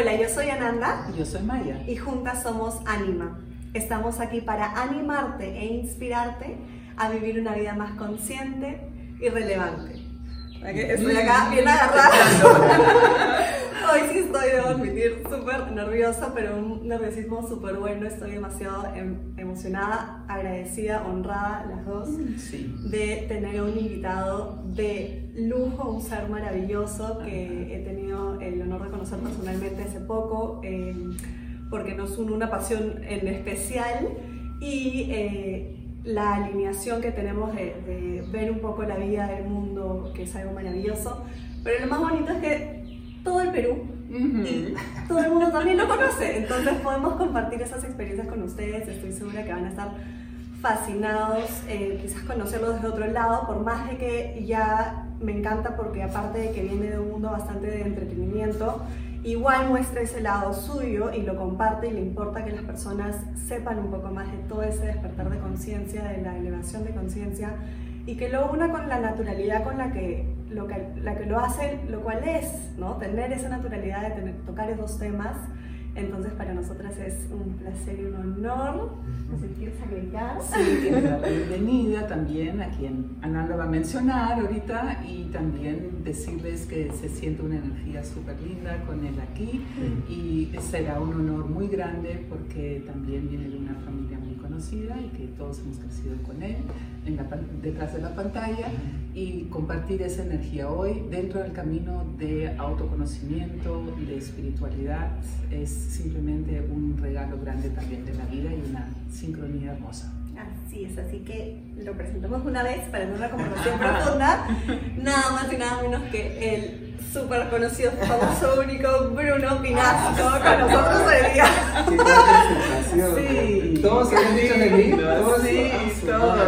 Hola, yo soy Ananda. Y yo soy Maya. Y juntas somos Anima. Estamos aquí para animarte e inspirarte a vivir una vida más consciente y relevante. Estoy acá bien agarrada. Hoy sí estoy, debo admitir, súper nerviosa, pero un nerviosismo súper bueno. Estoy demasiado em, emocionada, agradecida, honrada, las dos, de tener un invitado de lujo, un ser maravilloso que he tenido el honor de conocer personalmente hace poco, em, porque nos une una pasión en especial y eh, la alineación que tenemos de, de ver un poco la vida del mundo, que es algo maravilloso. Pero lo más bonito es que todo el Perú y todo el mundo también lo conoce. Entonces podemos compartir esas experiencias con ustedes. Estoy segura que van a estar fascinados, eh, quizás conocerlo desde otro lado, por más de que ya me encanta porque aparte de que viene de un mundo bastante de entretenimiento, igual muestra ese lado suyo y lo comparte y le importa que las personas sepan un poco más de todo ese despertar de conciencia, de la elevación de conciencia y que lo una con la naturalidad con la que lo, que, la que lo hace, lo cual es, ¿no? Tener esa naturalidad de tener, tocar esos temas. Entonces para nosotras es un placer y un honor. No sé, ¿quieres agregar? Sí, la bienvenida también a quien Ananda va a mencionar ahorita y también decirles que se siente una energía súper linda con él aquí y será un honor muy grande porque también viene de una familia muy conocida y que todos hemos crecido con él detrás de la pantalla y compartir esa energía hoy dentro del camino de autoconocimiento, de espiritualidad, es simplemente un regalo grande también de la vida y una sincronía hermosa. Así es, así que lo presentamos una vez para una conversación profunda, nada más y nada menos que el súper conocido, famoso, único Bruno Pinasco con nosotros hoy día. Sí. Todos se han dicho de mí. Todos, sí, todos.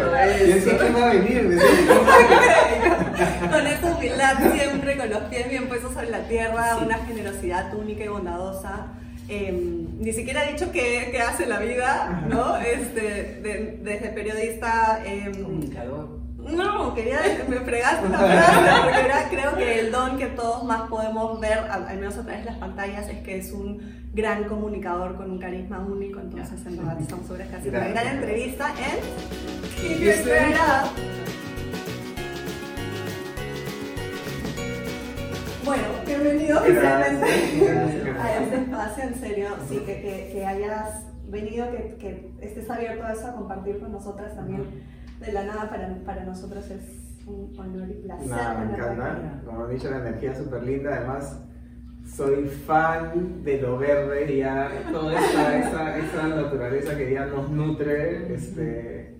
Y quién va a venir. con esa humildad siempre, con los pies bien puestos sobre la tierra, una generosidad única y bondadosa. Em, ni siquiera ha dicho qué, hace la vida, ¿no? Este, desde periodista... Eh, Comunicador no, quería, me fregaste una frase, porque era, creo que el don que todos más podemos ver, al, menos a través de las pantallas, es que es un gran comunicador con un carisma único, entonces en verdad estamos seguras que una gran entrevista en Inesperada. Bueno, bienvenido oficialmente a este espacio, en serio, sí, que, que, que hayas venido, que, que estés abierto a eso, a compartir con nosotras también de la nada para, para nosotros es un honor y placer. Nada, me encanta. Como han dicho, la energía es súper linda. Además, soy fan de lo verde y ya toda esa, esa, naturaleza que ya nos nutre. Este,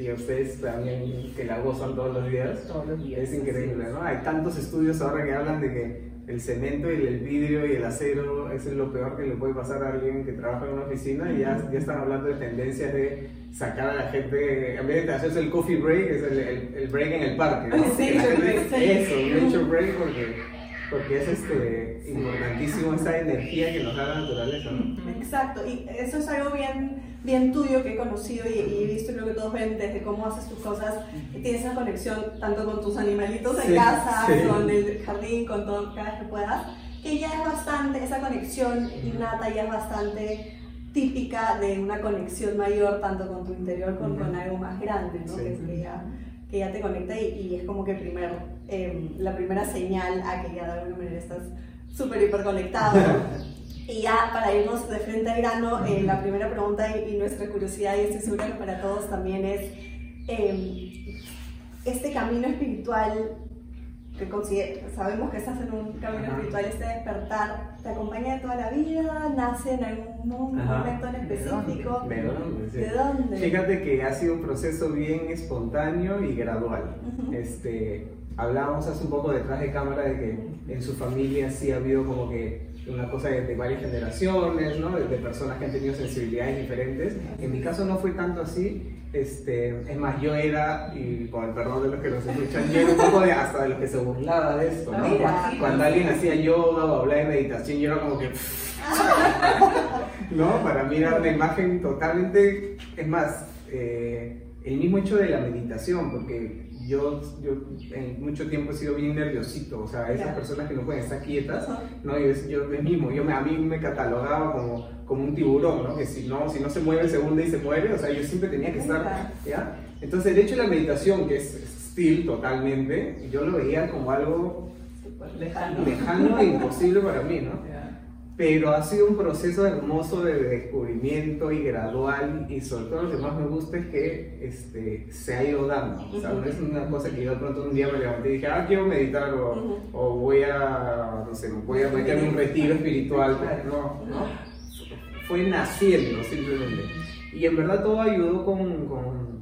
y ustedes también que la gozan todos los días. Todos los días. Es increíble, ¿no? Hay tantos estudios ahora que hablan de que el cemento y el vidrio y el acero es lo peor que le puede pasar a alguien que trabaja en una oficina y ya, ya están hablando de tendencias de sacar a la gente, en vez de hacerse el coffee break, es el, el, break en el parque, ¿no? Sí, eso, nature break porque, porque es este, importantísimo esa energía que nos da la naturaleza, ¿no? Exacto, y eso es algo bien bien tuyo que he conocido y, he visto lo que todos ven desde cómo haces tus cosas, y tienes esa conexión tanto con tus animalitos en casa, con el jardín, con todo cada vez que puedas, que ya es bastante, esa conexión innata ya es bastante típica de una conexión mayor tanto con tu interior como con algo más grande, ¿no? que, ya, que, ya, te conecta y, es como que primer, em, la primera señal a que ya de alguna manera estás súper hiper conectado. Y ya para irnos de frente al grano, eh, la primera pregunta y, nuestra curiosidad, y estoy segura que para todos también es, em, este camino espiritual, que sabemos que estás en un camino espiritual, este despertar, ¿te acompaña de toda la vida? ¿Nace en algún momento en específico? ¿De dónde? ¿De dónde? Fíjate que ha sido un proceso bien espontáneo y gradual. este, hablábamos hace un poco detrás de cámara de que en su familia sí ha habido como que una cosa de, varias generaciones, ¿no? de, personas que han tenido sensibilidades diferentes. En mi caso no fue tanto así. Este, es más, yo era, y con el perdón de los que nos escuchan, yo era un poco de, hasta de los que se burlaba de esto. ¿no? Cuando alguien hacía yoga o hablaba de meditación, yo era como que. ¿No? Para mí era una imagen totalmente. Es más, eh, el mismo hecho de la meditación, porque yo, yo en mucho tiempo he sido bien nerviosito, o sea, esas personas que no pueden estar quietas, ¿no? Yo, yo mismo, yo me, a mí me catalogaba como, como un tiburón, ¿no? Que si no, si no se mueve el segundo y se muere, o sea, yo siempre tenía que estar, ¿ya? Entonces, el hecho de la meditación, que es still totalmente, yo lo veía como algo lejano, lejano e imposible para mí, ¿no? Pero ha sido un proceso hermoso de descubrimiento y gradual y sobre todo lo que más me gusta es que este, se ha ido dando. O sea, no es una cosa que yo de pronto un día me levanté y dije, ah, quiero meditar o, o voy a, no sé, voy a meterme un retiro espiritual. No, no, fue naciendo simplemente. Y en verdad todo ayudó con, con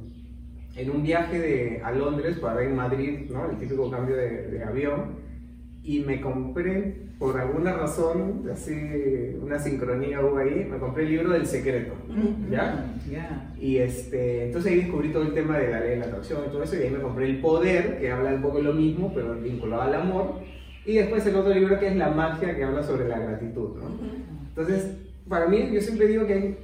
en un viaje de, a Londres para en Madrid, ¿no? el típico cambio de, de avión y me compré, por alguna razón, así una sincronía hubo ahí, me compré el libro del secreto, ¿ya? Y este, entonces ahí descubrí todo el tema de la ley de la atracción y todo eso, y ahí me compré el poder, que habla un poco de lo mismo, pero vinculado al amor, y después el otro libro que es la magia, que habla sobre la gratitud, ¿no? Entonces, para mí, yo siempre digo que hay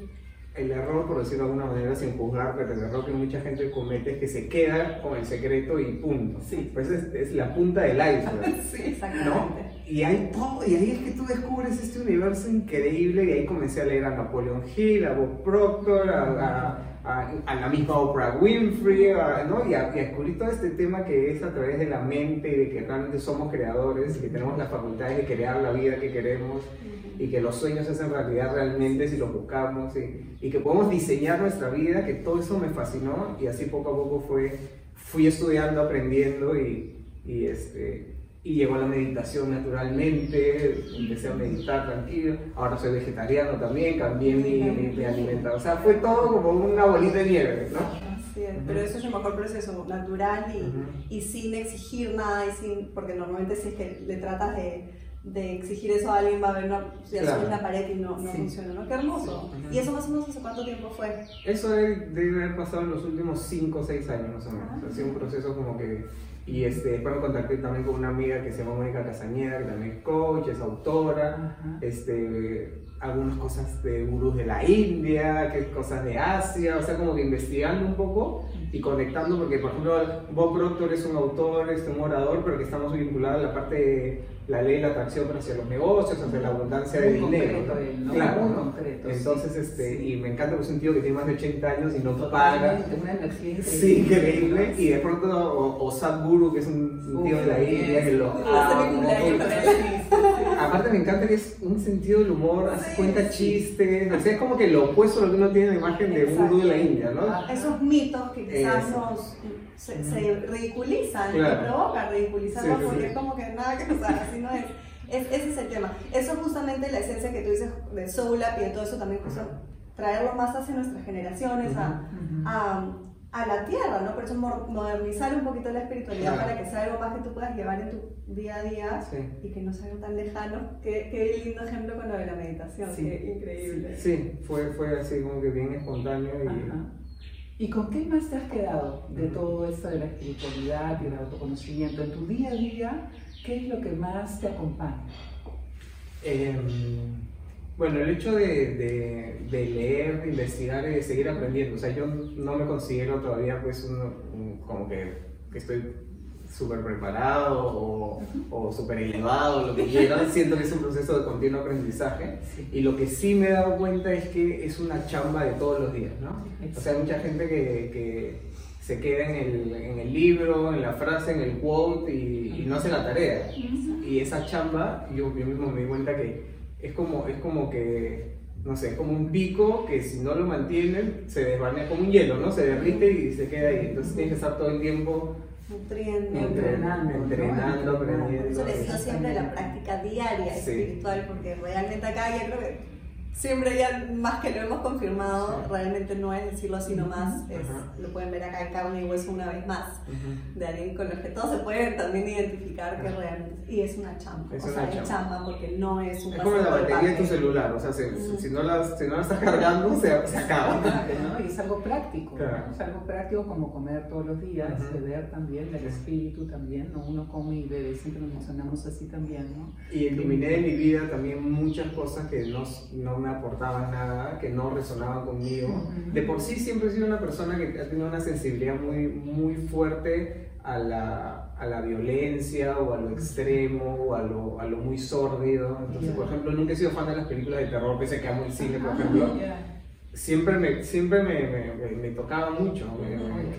el error, por decirlo de alguna manera, sin juzgar, pero el error que mucha gente comete es que se queda con el secreto y punto. Sí. Pues es, es la punta del iceberg. sí, exactamente. Y, hay todo, y ahí es que tú descubres este universo increíble y ahí comencé a leer a Napoleon Hill, a Bob Proctor, a, a, a, la misma Oprah Winfrey, ¿no? y, a, descubrir todo este tema que es a través de la mente y de que realmente somos creadores y que tenemos la facultad de crear la vida que queremos y que los sueños se hacen realidad realmente si los buscamos y, y, que podemos diseñar nuestra vida, que todo eso me fascinó y así poco a poco fue, fui estudiando, aprendiendo y, y este, y llegó la meditación naturalmente, empecé a meditar tranquilo, ahora soy vegetariano también, cambié mi, mi, alimentación, o sea, fue todo como una bolita de nieve, ¿no? Así es, pero eso es el mejor proceso, natural y, y sin exigir nada, y sin, porque normalmente si es que le tratas de de exigir eso a alguien va a ver una, si claro. la pared y no, no funciona, ¿no? Qué hermoso. ¿Y eso más o menos hace cuánto tiempo fue? Eso debe, haber pasado en los últimos 5 o 6 años más o menos. Ah. Ha sido un proceso como que... Y este, después me contacté también con una amiga que se llama Mónica Casañeda, que también es coach, es autora, este, algunas cosas de gurús de la India, que cosas de Asia, o sea, como que investigando un poco y conectando, porque por ejemplo Bob Proctor es un autor, es un orador, pero que estamos vinculados a la parte la ley de la atracción hacia los negocios, hacia la abundancia de dinero. ¿no? Claro, ¿no? Entonces, este, y me encanta que es un tío que tiene más de 80 años y no paga. Una energía increíble. Sí, increíble. Y de pronto, o, o Sadhguru, que es un, tío de la India, que lo Aparte me encanta que es un sentido del humor, hace cuenta chistes, o sea, es como que lo opuesto a lo que uno tiene en la imagen de un gurú de la India, ¿no? Esos mitos que quizás nos se, se ridiculizan, claro. y provoca ridiculizarlos porque es como que nada que, sea, así no es. es. Ese es el tema. Eso es justamente la esencia que tú dices de Soul y de todo eso también, justo traerlo más hacia nuestras generaciones, a, a, a, la tierra, ¿no? Por eso modernizar un poquito la espiritualidad para que sea algo más que tú puedas llevar en tu día a día y que no sea algo tan lejano. Qué, qué lindo ejemplo con lo de la meditación, qué increíble. Sí, fue, fue así como que bien espontáneo y... ¿Y con qué más te has quedado de todo esto de la espiritualidad y el autoconocimiento? En tu día a día, ¿qué es lo que más te acompaña? Eh, bueno, el hecho de, de, de, leer, de investigar y de seguir aprendiendo. O sea, yo no me considero todavía pues como que estoy súper preparado o, o súper elevado, lo que quieran, siento que es un proceso de continuo aprendizaje. Y lo que sí me he dado cuenta es que es una chamba de todos los días, ¿no? O sea, hay mucha gente que, que se queda en el, en el, libro, en la frase, en el quote y, y, no hace la tarea. Y esa chamba, yo, yo mismo me di cuenta que es como, es como que no sé, como un pico que si no lo mantienen se desvanece como un hielo, ¿no? Se derrite y se queda ahí. Entonces tienes que estar todo el tiempo nutriendo, entrenando, entrenando, aprendiendo. Eso les digo siempre la práctica diaria espiritual, porque realmente acá ya creo que siempre ya más que lo hemos confirmado, realmente no es decirlo así nomás, es, lo pueden ver acá en carne y hueso una vez más, de alguien con los que todos se pueden también identificar que realmente, y es una chamba, es o una sea, es chamba. porque no es un Es como la batería de tu celular, o sea, si, si, no, la, si no la estás cargando, se, se acaba. ¿no? Y es algo práctico, claro. es algo práctico como comer todos los días, beber también, el espíritu también, ¿no? uno come y bebe, siempre lo mencionamos así también, ¿no? Y eliminé de mi vida también muchas cosas que no, no me aportaban nada, que no resonaban conmigo. De por sí siempre he sido una persona que ha tenido una sensibilidad muy, muy fuerte a la, a la violencia o a lo extremo o a lo, a lo muy sórdido. Entonces, por ejemplo, nunca he sido fan de las películas de terror, pese a que amo el cine, por ejemplo. Siempre me, siempre me, me, me tocaba mucho,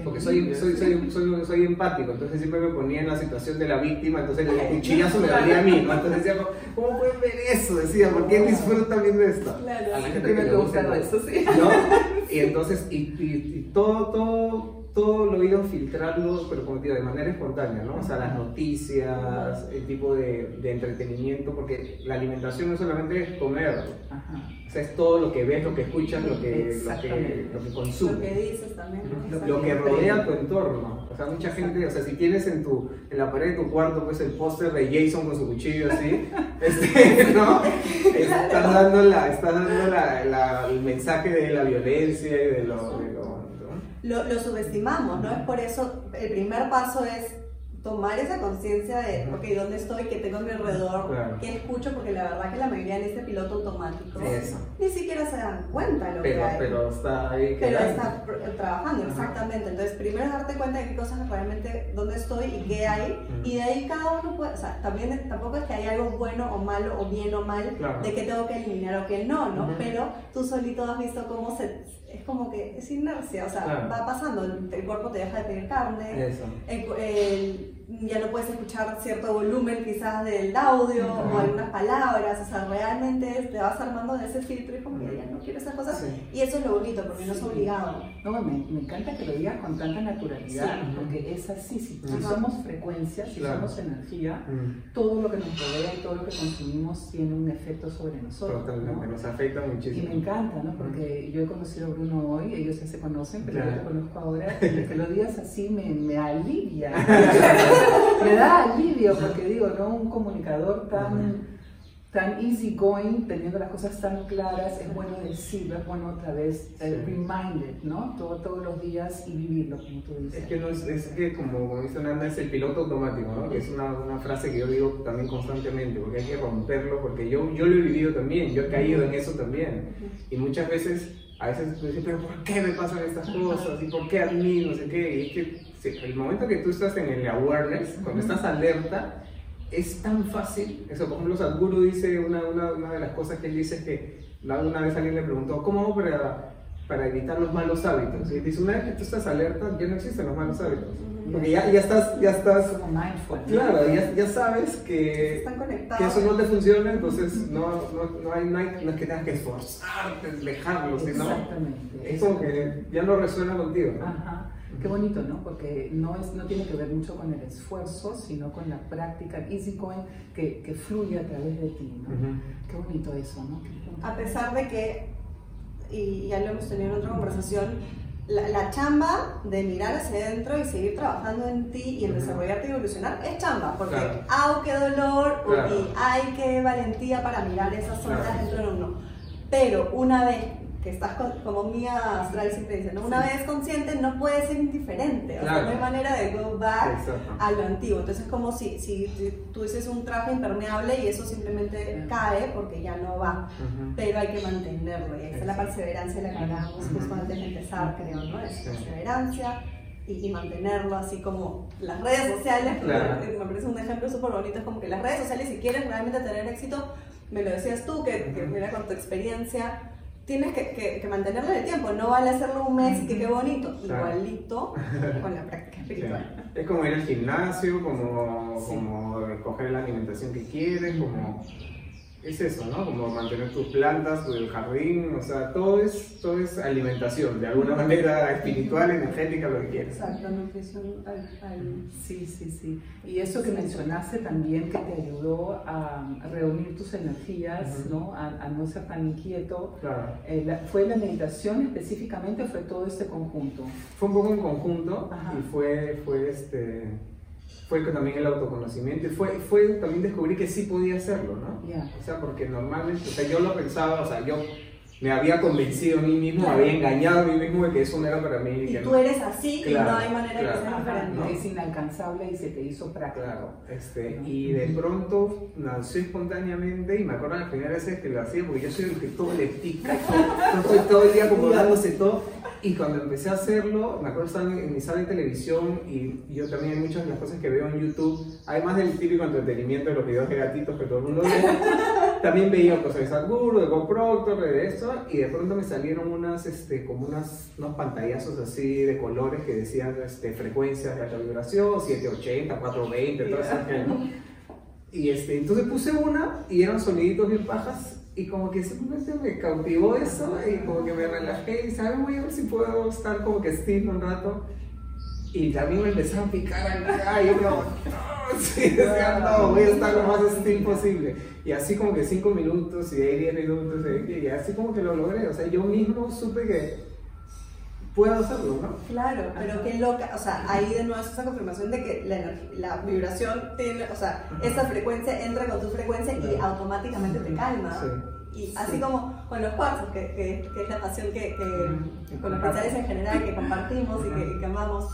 porque soy, soy, soy, soy, soy empático, entonces siempre me ponía en la situación de la víctima, entonces el cuchillazo me daría a mí, ¿no? Entonces decía, ¿cómo pueden ver eso? Decía, ¿por qué disfrutan viendo esto? Claro, a la gente que me gusta eso, sí. ¿no? Y entonces, y, y todo, todo todo lo he ido filtrando, pero como te digo, de manera espontánea, ¿no? O sea, las noticias, el tipo de, de entretenimiento, porque la alimentación no solamente es comer, o sea, es todo lo que ves, lo que escuchas, lo que, lo que, lo que consumes. Lo que dices también. Lo, que rodea tu entorno. O sea, mucha gente, o sea, si tienes en, tu, en la pared de tu cuarto pues el póster de Jason con su cuchillo así, este, ¿no? Estás dando, la, estás dando la, la, el mensaje de la violencia y de lo lo, lo subestimamos, ¿no? Es por eso el primer paso es tomar esa conciencia de, ok, ¿dónde estoy? ¿Qué tengo a mi alrededor? ¿Qué escucho? Porque la verdad que la mayoría de este piloto automático ni siquiera se dan cuenta lo que hay. Pero está ahí. Pero está trabajando, exactamente. Entonces, primero darte cuenta de qué cosas realmente, dónde estoy y qué hay. Y de ahí cada uno puede, o sea, también tampoco es que hay algo bueno o malo o bien o mal de que tengo que eliminar o que no, ¿no? Pero tú solito has visto cómo se, es como que es inercia, o sea, va pasando, el, cuerpo te deja de pedir carne, Eso. el ya no puedes escuchar cierto volumen quizás del audio o algunas palabras, o sea, realmente te vas armando de ese filtro y como que ya no quiero esas cosas. Y eso es lo bonito, porque no es obligado. No, me, me, encanta que lo digas con tanta naturalidad, porque es así, si, somos frecuencias, si somos energía, todo lo que nos rodea y todo lo que consumimos tiene un efecto sobre nosotros. Totalmente, nos afecta muchísimo. Y me encanta, ¿no? Porque yo he conocido a Bruno hoy, ellos ya se conocen, pero yo te conozco ahora, y que lo digas así me, me alivia. me da alivio porque digo, ¿no? Un comunicador tan, tan easy going, teniendo las cosas tan claras, es bueno decirlo, es bueno otra vez reminded, ¿no? Todo, todos los días y vivirlo, como tú dices. Es que, no es, es que como, como dice Nanda, es el piloto automático, ¿no? Que es una, una, frase que yo digo también constantemente, porque hay que romperlo, porque yo, yo lo he vivido también, yo he caído en eso también. Y muchas veces a veces tú dices, pero ¿por qué me pasan estas cosas? ¿Y por qué a mí? No sé qué. Y es que el momento que tú estás en el awareness, cuando estás alerta, es tan fácil. Eso, por ejemplo, Sadhguru dice, una, una, una, de las cosas que él dice es que una vez alguien le preguntó, ¿cómo hago para, para evitar los malos hábitos? Y él dice, una vez que tú estás alerta, ya no existen los malos hábitos. Porque ya, ya estás, ya estás, como mindful. Claro, ya, ya sabes que, que eso no te funciona, entonces no, no, no, hay, no, hay, no es que tengas que esforzarte, dejarlo, sino es como que ya no resuena contigo. Ajá. Qué bonito, ¿no? Porque no, es, no tiene que ver mucho con el esfuerzo, sino con la práctica, easy going, que, que fluye a través de ti, ¿no? Qué bonito eso, ¿no? A pesar de que, y ya lo hemos tenido en otra conversación, la, chamba de mirar hacia adentro y seguir trabajando en ti y en desarrollarte y evolucionar es chamba, porque claro. qué dolor y hay que valentía para mirar esas zonas dentro de uno. Pero una vez que estás como Mía Astral siempre dice, ¿no? una vez consciente no puede ser indiferente, o sea, no hay manera de go back a lo antiguo. Entonces es como si, si, tú dices un traje impermeable y eso simplemente cae porque ya no va, pero hay que mantenerlo. Y ahí está la perseverancia la que hablábamos justo antes de empezar, creo, ¿no? Es perseverancia. Y, mantenerlo así como las redes sociales, me parece un ejemplo súper bonito, es como que las redes sociales si quieres realmente tener éxito, me lo decías tú, que, que mira con tu experiencia, tienes que, que, mantenerlo en el tiempo, no vale hacerlo un mes y que qué bonito, igualito con la práctica espiritual. Es como ir al gimnasio, como, como escoger la alimentación que quieres, como es eso, ¿no? Como mantener tus plantas, tu jardín, o sea, todo es, todo es alimentación, de alguna manera espiritual, energética, lo que quieras. Exacto, nutrición Sí, sí, sí. Y eso que mencionaste también que te ayudó a reunir tus energías, ¿no? A, no ser tan inquieto. Claro. Eh, ¿Fue la meditación específicamente o fue todo este conjunto? Fue un poco en conjunto y fue, fue este fue también el autoconocimiento y fue, fue también descubrir que sí podía hacerlo, ¿no? O sea, porque normalmente, o sea, yo lo pensaba, o sea, yo me había convencido a mí mismo, me había engañado a mí mismo de que eso no era para mí. Y que tú eres así y no hay manera de que sea diferente. Es inalcanzable y se te hizo práctico. Claro, este, y de pronto nació espontáneamente y me acuerdo la primera vez que lo hacía porque yo soy el que todo le pica, estoy todo el día como dándose todo Y cuando empecé a hacerlo, me acuerdo estar en mi sala de televisión y yo también hay muchas de las cosas que veo en YouTube, además del típico entretenimiento de los videos de gatitos que todo el mundo ve, también veía cosas de Sadhguru, de Bob Proctor, de esto, y de pronto me salieron unas, este, como unas, unos pantallazos así de colores que decían este, frecuencias de alta vibración, 780, 420, todo eso. Y este, entonces puse una y eran soniditos bien pajas y como que simplemente me cautivó eso y como que me relajé y sabes, voy a ver si puedo estar como que still un rato. Y también me empezó a picar acá y yo no, sí, decía, no, voy a estar lo más still posible. Y así como que 5 minutos y ahí 10 minutos y así como que lo logré. O sea, yo mismo supe que puedo hacerlo, ¿no? Claro, pero qué loca, o sea, ahí de nuevo es esa confirmación de que la, la vibración tiene, o sea, esa frecuencia entra con tu frecuencia y automáticamente te calma. Y así como con los cuarzos, que, que, es la pasión que, que con los cristales en general que compartimos y que, amamos,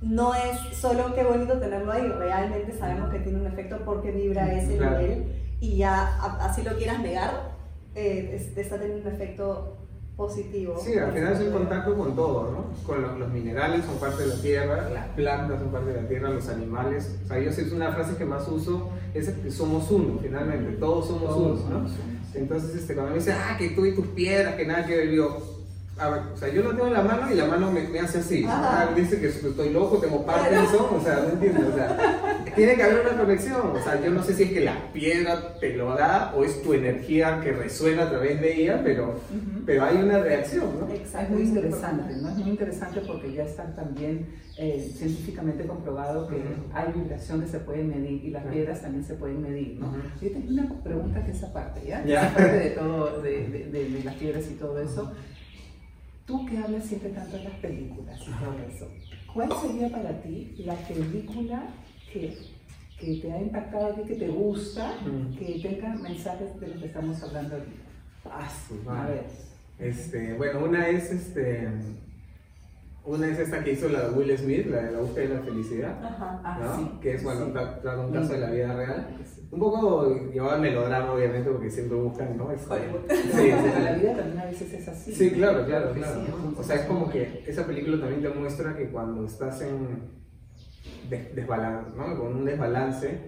no es solo qué bonito tenerlo ahí, realmente sabemos que tiene un efecto porque vibra ese nivel y ya así lo quieras negar, eh, está teniendo un efecto positivo. Sí, al final es el contacto con todo, ¿no? Con los, minerales son parte de la tierra, las plantas son parte de la tierra, los animales. O sea, yo es una frase que más uso, es que somos uno, finalmente, todos somos uno, ¿no? Entonces, este, cuando me dicen, ah, que tú y tus piedras, que nada que ver, yo, a ver, o sea, yo lo tengo en la mano y la mano me, me hace así. Ah, dice que estoy loco, tengo Parkinson, o sea, no entiendo, o sea, tiene que haber una conexión. O sea, yo no sé si es que la piedra te lo da o es tu energía que resuena a través de ella, pero, pero hay una reacción, ¿no? Exacto. Es muy interesante, ¿no? Es muy interesante porque ya está también eh, científicamente comprobado que hay vibración que se puede medir y las piedras también se pueden medir, ¿no? Yo tengo una pregunta que es aparte, ¿ya? ¿ya? aparte de todo, de, de, de, las piedras y todo eso. Tú que hablas siempre tanto de las películas y todo eso, ¿cuál sería para ti la película que, que te ha impactado a ti, que te gusta, que tenga mensajes de los que estamos hablando ahorita? Ah, sí, A ver. Este, bueno, una es este. Una es esta que hizo la de Will Smith, la de la búsqueda de la felicidad, Ajá. Ah, ¿no? sí, que es bueno, sí. un caso de la vida real. Un poco llevado al melodrama, obviamente, porque siempre buscan, ¿no? Este, sí, sí, la vida también a veces es así. Sí, claro, claro, claro. O sea, es como que esa película también te muestra que cuando estás en desbalance, ¿no? con un desbalance,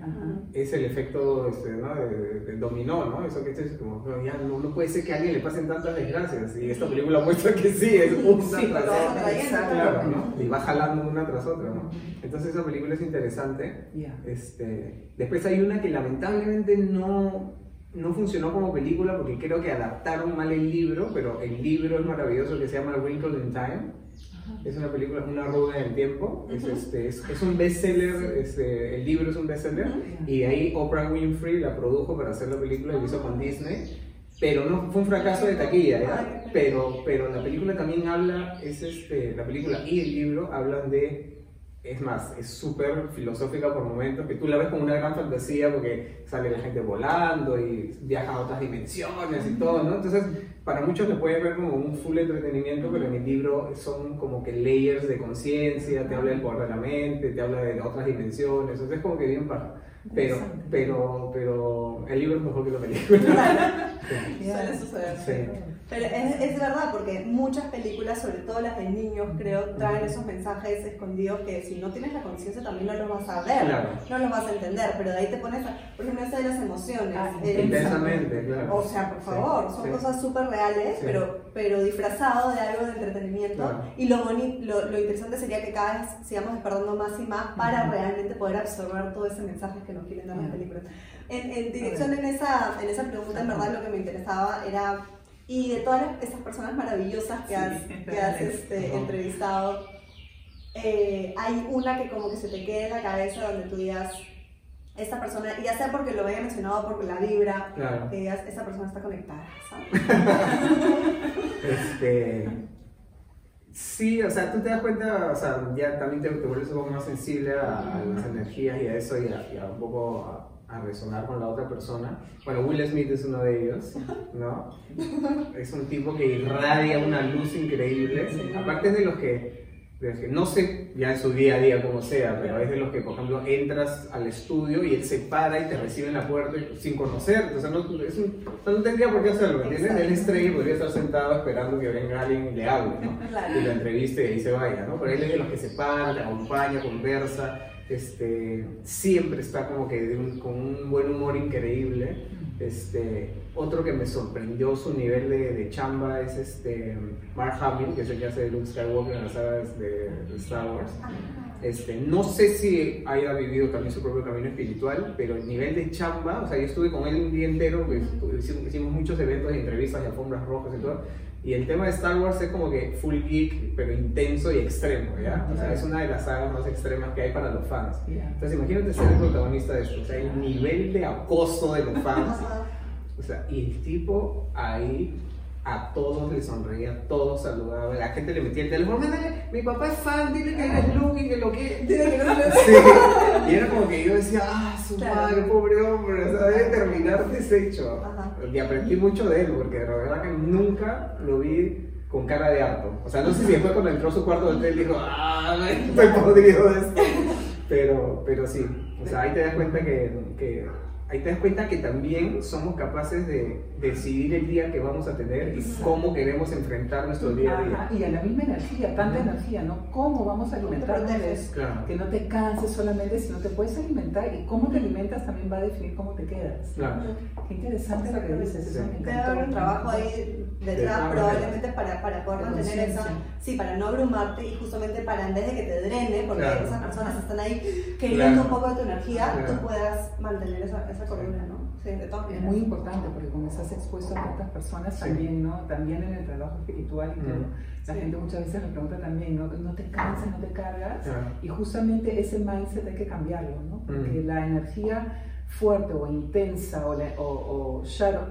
es el efecto este, ¿no? del dominó, ¿no? Eso que es como, ya no, no, puede ser que a alguien le pasen tantas desgracias, y esta película muestra que sí, es una tras otra, claro, ¿no? y va jalando una tras otra, ¿no? Entonces esa película es interesante. Este, después hay una que lamentablemente no, no funcionó como película porque creo que adaptaron mal el libro, pero el libro es maravilloso que se llama Wrinkle in Time es una película, una rueda del tiempo. es, este, es, es, un bestseller, este, el libro es un bestseller. Y ahí Oprah Winfrey la produjo para hacer la película y lo hizo con Disney. Pero no fue un fracaso de taquilla, Pero, pero la película también habla, es este, la película y el libro hablan de es más, es súper filosófica por momentos, que tú la ves como una gran fantasía porque sale la gente volando y viaja a otras dimensiones y todo, ¿no? Entonces, para muchos le puede ver como un full entretenimiento, pero en el libro son como que layers de conciencia, te habla del poder de la mente, te habla de otras dimensiones, entonces es como que bien para... Pero, pero, pero el libro es mejor que la película. Suele suceder. Pero es, es, verdad, porque muchas películas, sobre todo las de niños, creo, traen esos mensajes escondidos que si no tienes la conciencia también no los vas a ver, no los vas a entender, pero de ahí te pones, a, por ejemplo, esa de las emociones. Ah, eh, intensamente, claro. O sea, por favor, son cosas súper reales, pero, pero disfrazado de algo de entretenimiento. Y lo, lo, lo, interesante sería que cada vez sigamos despertando más y más para realmente poder absorber todo ese mensaje que nos quieren dar las películas. En, en dirección en esa, en esa pregunta, en verdad lo que me interesaba era y de todas esas personas maravillosas que has, que has este, entrevistado, eh, hay una que como que se te quede en la cabeza donde tú digas, esta persona, ya sea porque lo haya mencionado por la vibra, que digas, esta persona está conectada, ¿sabes? este, sí, o sea, tú te das cuenta, o sea, ya también te, vuelves un poco más sensible a, las energías y a eso y a, un poco a resonar con la otra persona. Bueno, Will Smith es uno de ellos, ¿no? Es un tipo que irradia una luz increíble. Aparte de los que no sé ya en su día a día como sea, pero es de los que, por ejemplo, entras al estudio y él se para y te recibe en la puerta sin conocer. O sea, no, es no tendría por qué hacerlo, ¿entiendes? Él estrella podría estar sentado esperando que venga alguien y le hable, ¿no? Y lo entreviste y ahí se vaya, ¿no? Pero él es de los que se para, te acompaña, conversa, este, siempre está como que con un buen humor increíble. Este, otro que me sorprendió su nivel de, de, chamba es este Mark Hamill, que es el que hace Luke Skywalker en las sagas de, Star Wars. Este, no sé si haya vivido también su propio camino espiritual, pero el nivel de chamba, o sea, yo estuve con él un día entero, pues, hicimos, muchos eventos, entrevistas y alfombras rojas y todo, y el tema de Star Wars es como que full geek, pero intenso y extremo, ¿ya? O sea, es una de las sagas más extremas que hay para los fans. Entonces, imagínate ser el protagonista de esto, o sea, el nivel de acoso de los fans. O sea, y el tipo ahí a todos le sonreía, a todos saludaba, la gente le metía el teléfono, mi papá es fan, dile que eres Luke y que lo que... sí. Y era como que yo decía, ah, su madre, pobre hombre, o sea, debe terminar deshecho. Y aprendí mucho de él, porque de verdad que nunca lo vi con cara de harto. O sea, no sé si después cuando entró a su cuarto de hotel dijo, ah, estoy podrido de esto. Pero, pero sí, o sea, ahí te das cuenta que, que ahí te das cuenta que también somos capaces de decidir el día que vamos a tener y cómo queremos enfrentar nuestro día a día. y a la misma energía, tanta energía, ¿no? ¿Cómo vamos a alimentarnos? Claro. Que no te canses solamente, sino te puedes alimentar y cómo te alimentas también va a definir cómo te quedas. Claro. Qué interesante lo que dices. Eso me haber un trabajo ahí detrás probablemente para, para poder mantener esa, sí, para no abrumarte y justamente para en vez de que te drene, porque esas personas están ahí queriendo un poco de tu energía, tú puedas mantener esa, esa columna, ¿no? Sí, de todas Es muy importante porque como estás expuesto a otras personas también, ¿no? También en el trabajo espiritual y todo. La gente muchas veces me pregunta también, ¿no? No te cansas, no te cargas. Y justamente ese mindset hay que cambiarlo, ¿no? Porque la energía fuerte o intensa o, la, o,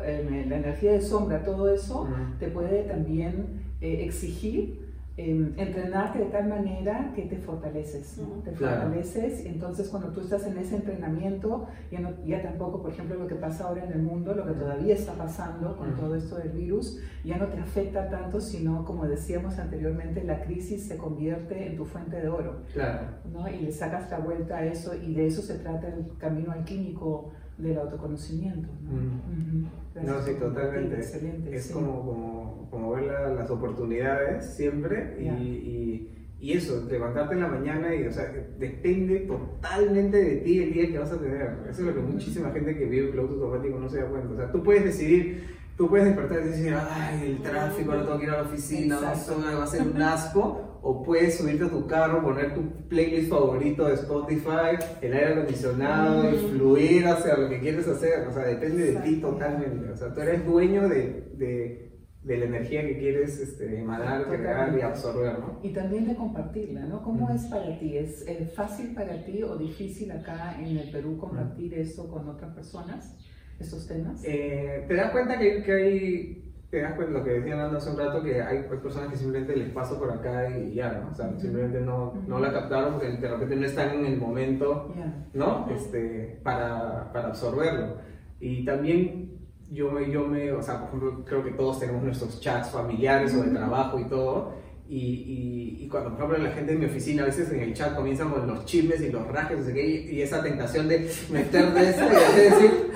eh, la energía de sombra, todo eso te puede también eh, exigir Em, entrenarte de tal manera que te fortaleces, te fortaleces, entonces cuando tú estás en ese entrenamiento, ya, no, ya tampoco, por ejemplo, lo que pasa ahora en el mundo, lo que todavía está pasando con todo esto del virus, ya no te afecta tanto, sino como decíamos anteriormente, la crisis se convierte en tu fuente de oro, claro. ¿no? y le sacas la vuelta a eso, y de eso se trata el camino alquímico del autoconocimiento. ¿no? No, sí, totalmente. Excelente, es como, como, como, ver las oportunidades siempre y, y, y, eso, levantarte en la mañana y, o sea, depende totalmente de ti el día que vas a tener. Eso es lo que muchísima gente que vive piloto automático no se da cuenta. O sea, tú puedes decidir, tú puedes despertar y decir, ay, el tráfico, no tengo que ir a la oficina, no, va a ser un asco o puedes subirte a tu carro, poner tu playlist favorito de Spotify, el aire acondicionado y fluir hacia lo que quieres hacer. O sea, depende de ti totalmente. O sea, tú eres dueño de, de, de la energía que quieres este, emanar, crear y absorber, ¿no? Y también de compartirla, ¿no? ¿Cómo es para ti? ¿Es eh, fácil para ti o difícil acá en el Perú compartir esto con otras personas, estos temas? Eh, ¿Te das cuenta que, que hay te das cuenta lo que decían hace un rato, que hay, personas que simplemente les paso por acá y ya, ¿no? O sea, simplemente no, no la captaron porque de repente no están en el momento, ¿no? Este, para, para absorberlo. Y también yo me, yo me, o sea, por ejemplo, creo que todos tenemos nuestros chats familiares o de trabajo y todo. Y, y, y, cuando, por ejemplo, la gente en mi oficina a veces en el chat comienzan con los chismes y los rajes, no sé qué, y, esa tentación de meter de eso y decir,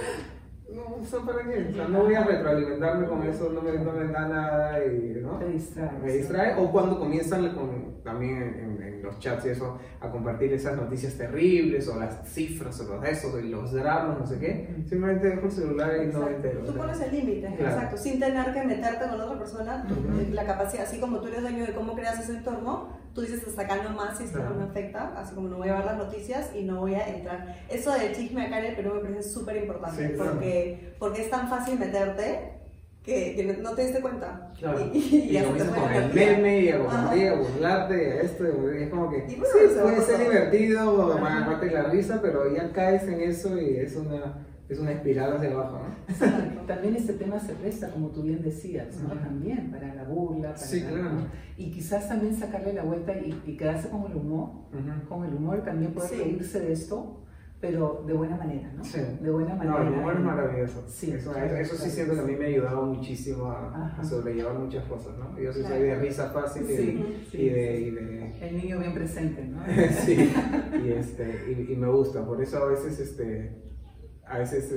para qué? O sea, no voy a retroalimentarme con eso, no me, no me da nada y, ¿no? Te distrae. Me distrae. O cuando comienzan con, también en, en, los chats y eso, a compartir esas noticias terribles o las cifras o los eso, los dramas, no sé qué, simplemente dejo el celular y no me entero. Tú pones el límite, exacto, sin tener que meterte con otra persona, la capacidad, así como tú eres dueño de cómo creas ese entorno, tú dices hasta acá nomás si esto no me afecta, así como no voy a ver las noticias y no voy a entrar. Eso del chisme acá en el Perú me parece súper importante porque, porque es tan fácil meterte que, no te diste cuenta. Claro. Y, y, y, con el meme y a compartir, a burlarte, esto, es como que sí, puede ser divertido, aparte la risa, pero ya caes en eso y es una es una espiral hacia abajo, ¿no? También este tema se presta, como tú bien decías, ¿no? También para la burla, para sí, claro. Y quizás también sacarle la vuelta y, quedarse con el humor, con el humor también puede reírse de esto, pero de buena manera, ¿no? Sí. De buena manera. No, el humor es maravilloso. Sí, eso, claro, eso, sí claro. siento que a mí me ha ayudado muchísimo a, sobrellevar muchas cosas, ¿no? Yo sí soy Claro. de risa fácil y, Sí, sí, y de... sí. Y de El niño bien presente, ¿no? sí, y, este, y, y me gusta, por eso a veces, este, a veces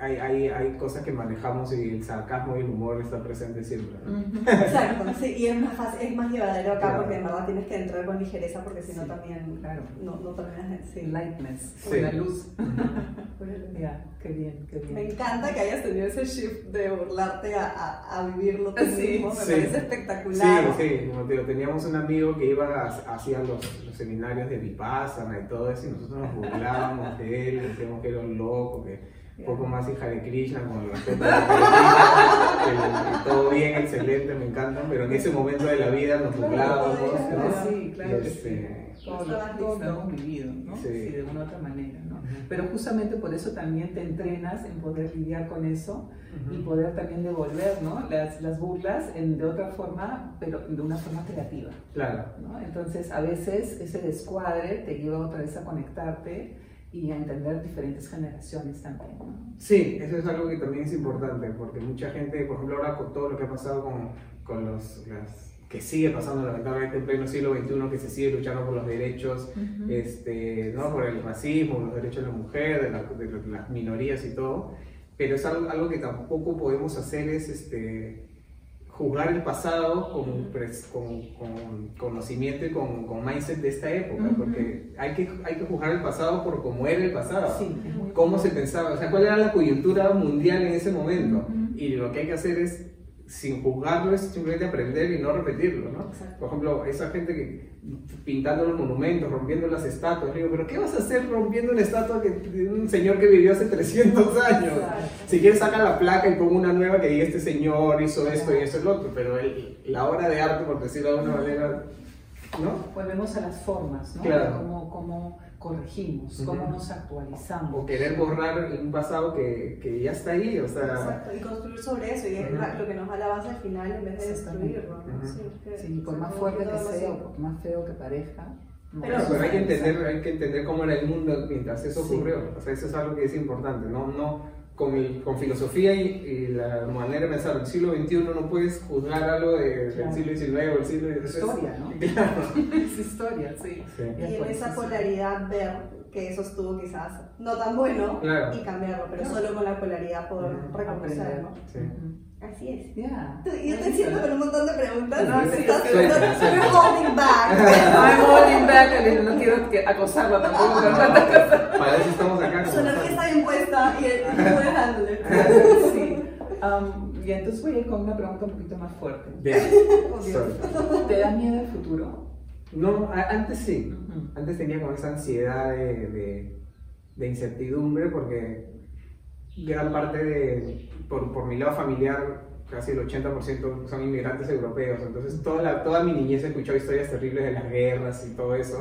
hay, hay, hay cosas que manejamos y el sarcasmo y el humor está presente siempre. Exacto, sí, y es más fácil, es más llevadero acá Claro. porque en verdad tienes que entrar con ligereza porque si no Sí, también claro. no, no terminas sí. Lightness, Sí. la luz. Ya, qué bien, qué bien. Me encanta que hayas tenido ese shift de burlarte a, a, a vivirlo tú Sí, mismo, me sí. parece Sí, espectacular. sí, como te digo, teníamos un amigo que iba a, hacía los, los seminarios de Vipassana y todo eso, y nosotros nos burlábamos de él, decíamos que era un loco, que un poco más hija de Krishna, con el respeto de Krishna, que todo bien, excelente, me encantan, pero en ese momento de la vida nos burlábamos, ¿no? Sí, claro que Este, sí. Todos, lo hemos vivido, ¿no? Sí. Sí, de una u otra manera, ¿no? Ujú. Pero justamente por eso también te entrenas en poder lidiar con eso y Ujú. poder también devolver, ¿no? Las, las burlas en, de otra forma, pero de una forma creativa, Claro. ¿no? Entonces, a veces ese descuadre te lleva otra vez a conectarte y a entender diferentes generaciones también, ¿no? Sí, eso es algo que también es importante, porque mucha gente, por ejemplo, ahora con todo lo que ha pasado con, con los, las, que sigue pasando lamentablemente en pleno siglo XXI, que se sigue luchando por los derechos, este, ¿no? por el racismo, los derechos de la mujer, de, la- de las minorías y todo, pero es algo, algo que tampoco podemos hacer es este, juzgar el pasado con, con, con conocimiento y con, con mindset de esta época, porque hay que, hay que juzgar el pasado por cómo era el pasado Sí, cómo se pensaba, o sea, cuál era la coyuntura mundial en ese momento. Y lo que hay que hacer es, sin juzgarlo, es simplemente aprender y no repetirlo, ¿no? Exacto. Por ejemplo, esa gente que pintando los monumentos, rompiendo las estatuas, digo, pero ¿qué vas a hacer rompiendo una estatua de un señor que vivió hace 300 años? Exacto. Si quieres saca la placa y pongo una nueva que diga este señor hizo esto y eso y lo otro, pero el- la obra de arte, por decirlo de alguna manera, ¿no? Volvemos a las formas, ¿no? Claro. Cómo, cómo corregimos, cómo nos actualizamos. O querer borrar un pasado que, que ya está ahí, o sea... Exacto, y construir sobre eso, y es Ujú. lo que nos da la base al final en vez de destruirlo. ¿no? Ujú. Sí, que- Sí, por más fuerte que sea o por más feo que parezca. no Pero- Pero hay que, entender, hay que entender cómo era el mundo mientras eso Sí. ocurrió. O sea, eso es algo que es importante. No, no, con, el- con filosofía y, y la manera de pensar del siglo XXI no puedes juzgar algo de- Claro. del siglo XIX o el siglo XIX. Historia, ¿no? Claro. Es historia, sí. Sí. Y en esa polaridad ver que eso estuvo quizás no tan bueno Claro. y cambiarlo, pero Claro. solo con la polaridad poder Ujú. reconocerlo. Sí. Así es. Ya. Tú- Yo te siento con un montón de preguntas. No, sí, estás sí. you're holding back. I'm holding back, no quiero que acosarla tampoco. Para eso estamos acá. Está y. Sí. Um, y entonces voy a ir con una pregunta un poquito más fuerte. Bien. ¿Te da miedo el futuro? No, antes sí. Antes tenía como esa ansiedad de, de, de incertidumbre porque gran parte de, por, por mi lado familiar, casi el 80% son inmigrantes europeos, entonces toda, la, toda mi niñez he escuchado historias terribles de las guerras y todo eso.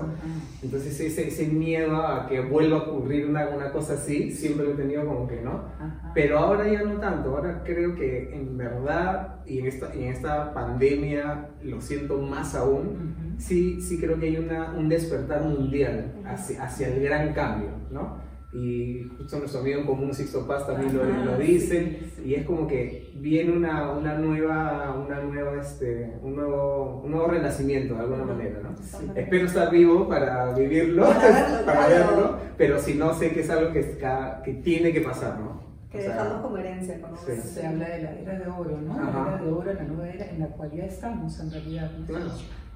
Entonces ese, ese miedo a que vuelva a ocurrir una, una cosa así, siempre lo he tenido como que no. Ajá. Pero ahora ya no tanto, ahora creo que en verdad, y en esta, y en esta pandemia lo siento más aún, sí, sí creo que hay una, un despertar mundial hacia, hacia el gran cambio, ¿no? Y justo nuestro amigo en común, Sixto Paz, también lo, Ajá, lo sí. y es como que viene una, una nueva, una nueva este, un, nuevo, un nuevo renacimiento de alguna manera, ¿no? Sí. Espero estar vivo para vivirlo, Para verlo, para claro. verlo, pero si no sé que es algo que, está- que tiene que pasar, ¿no? Que O sea, dejamos como herencia. Como sí. Se habla de la era de oro, ¿no? Ajá. La era de oro, la nueva era en la cual ya estamos en realidad. ¿no? Claro.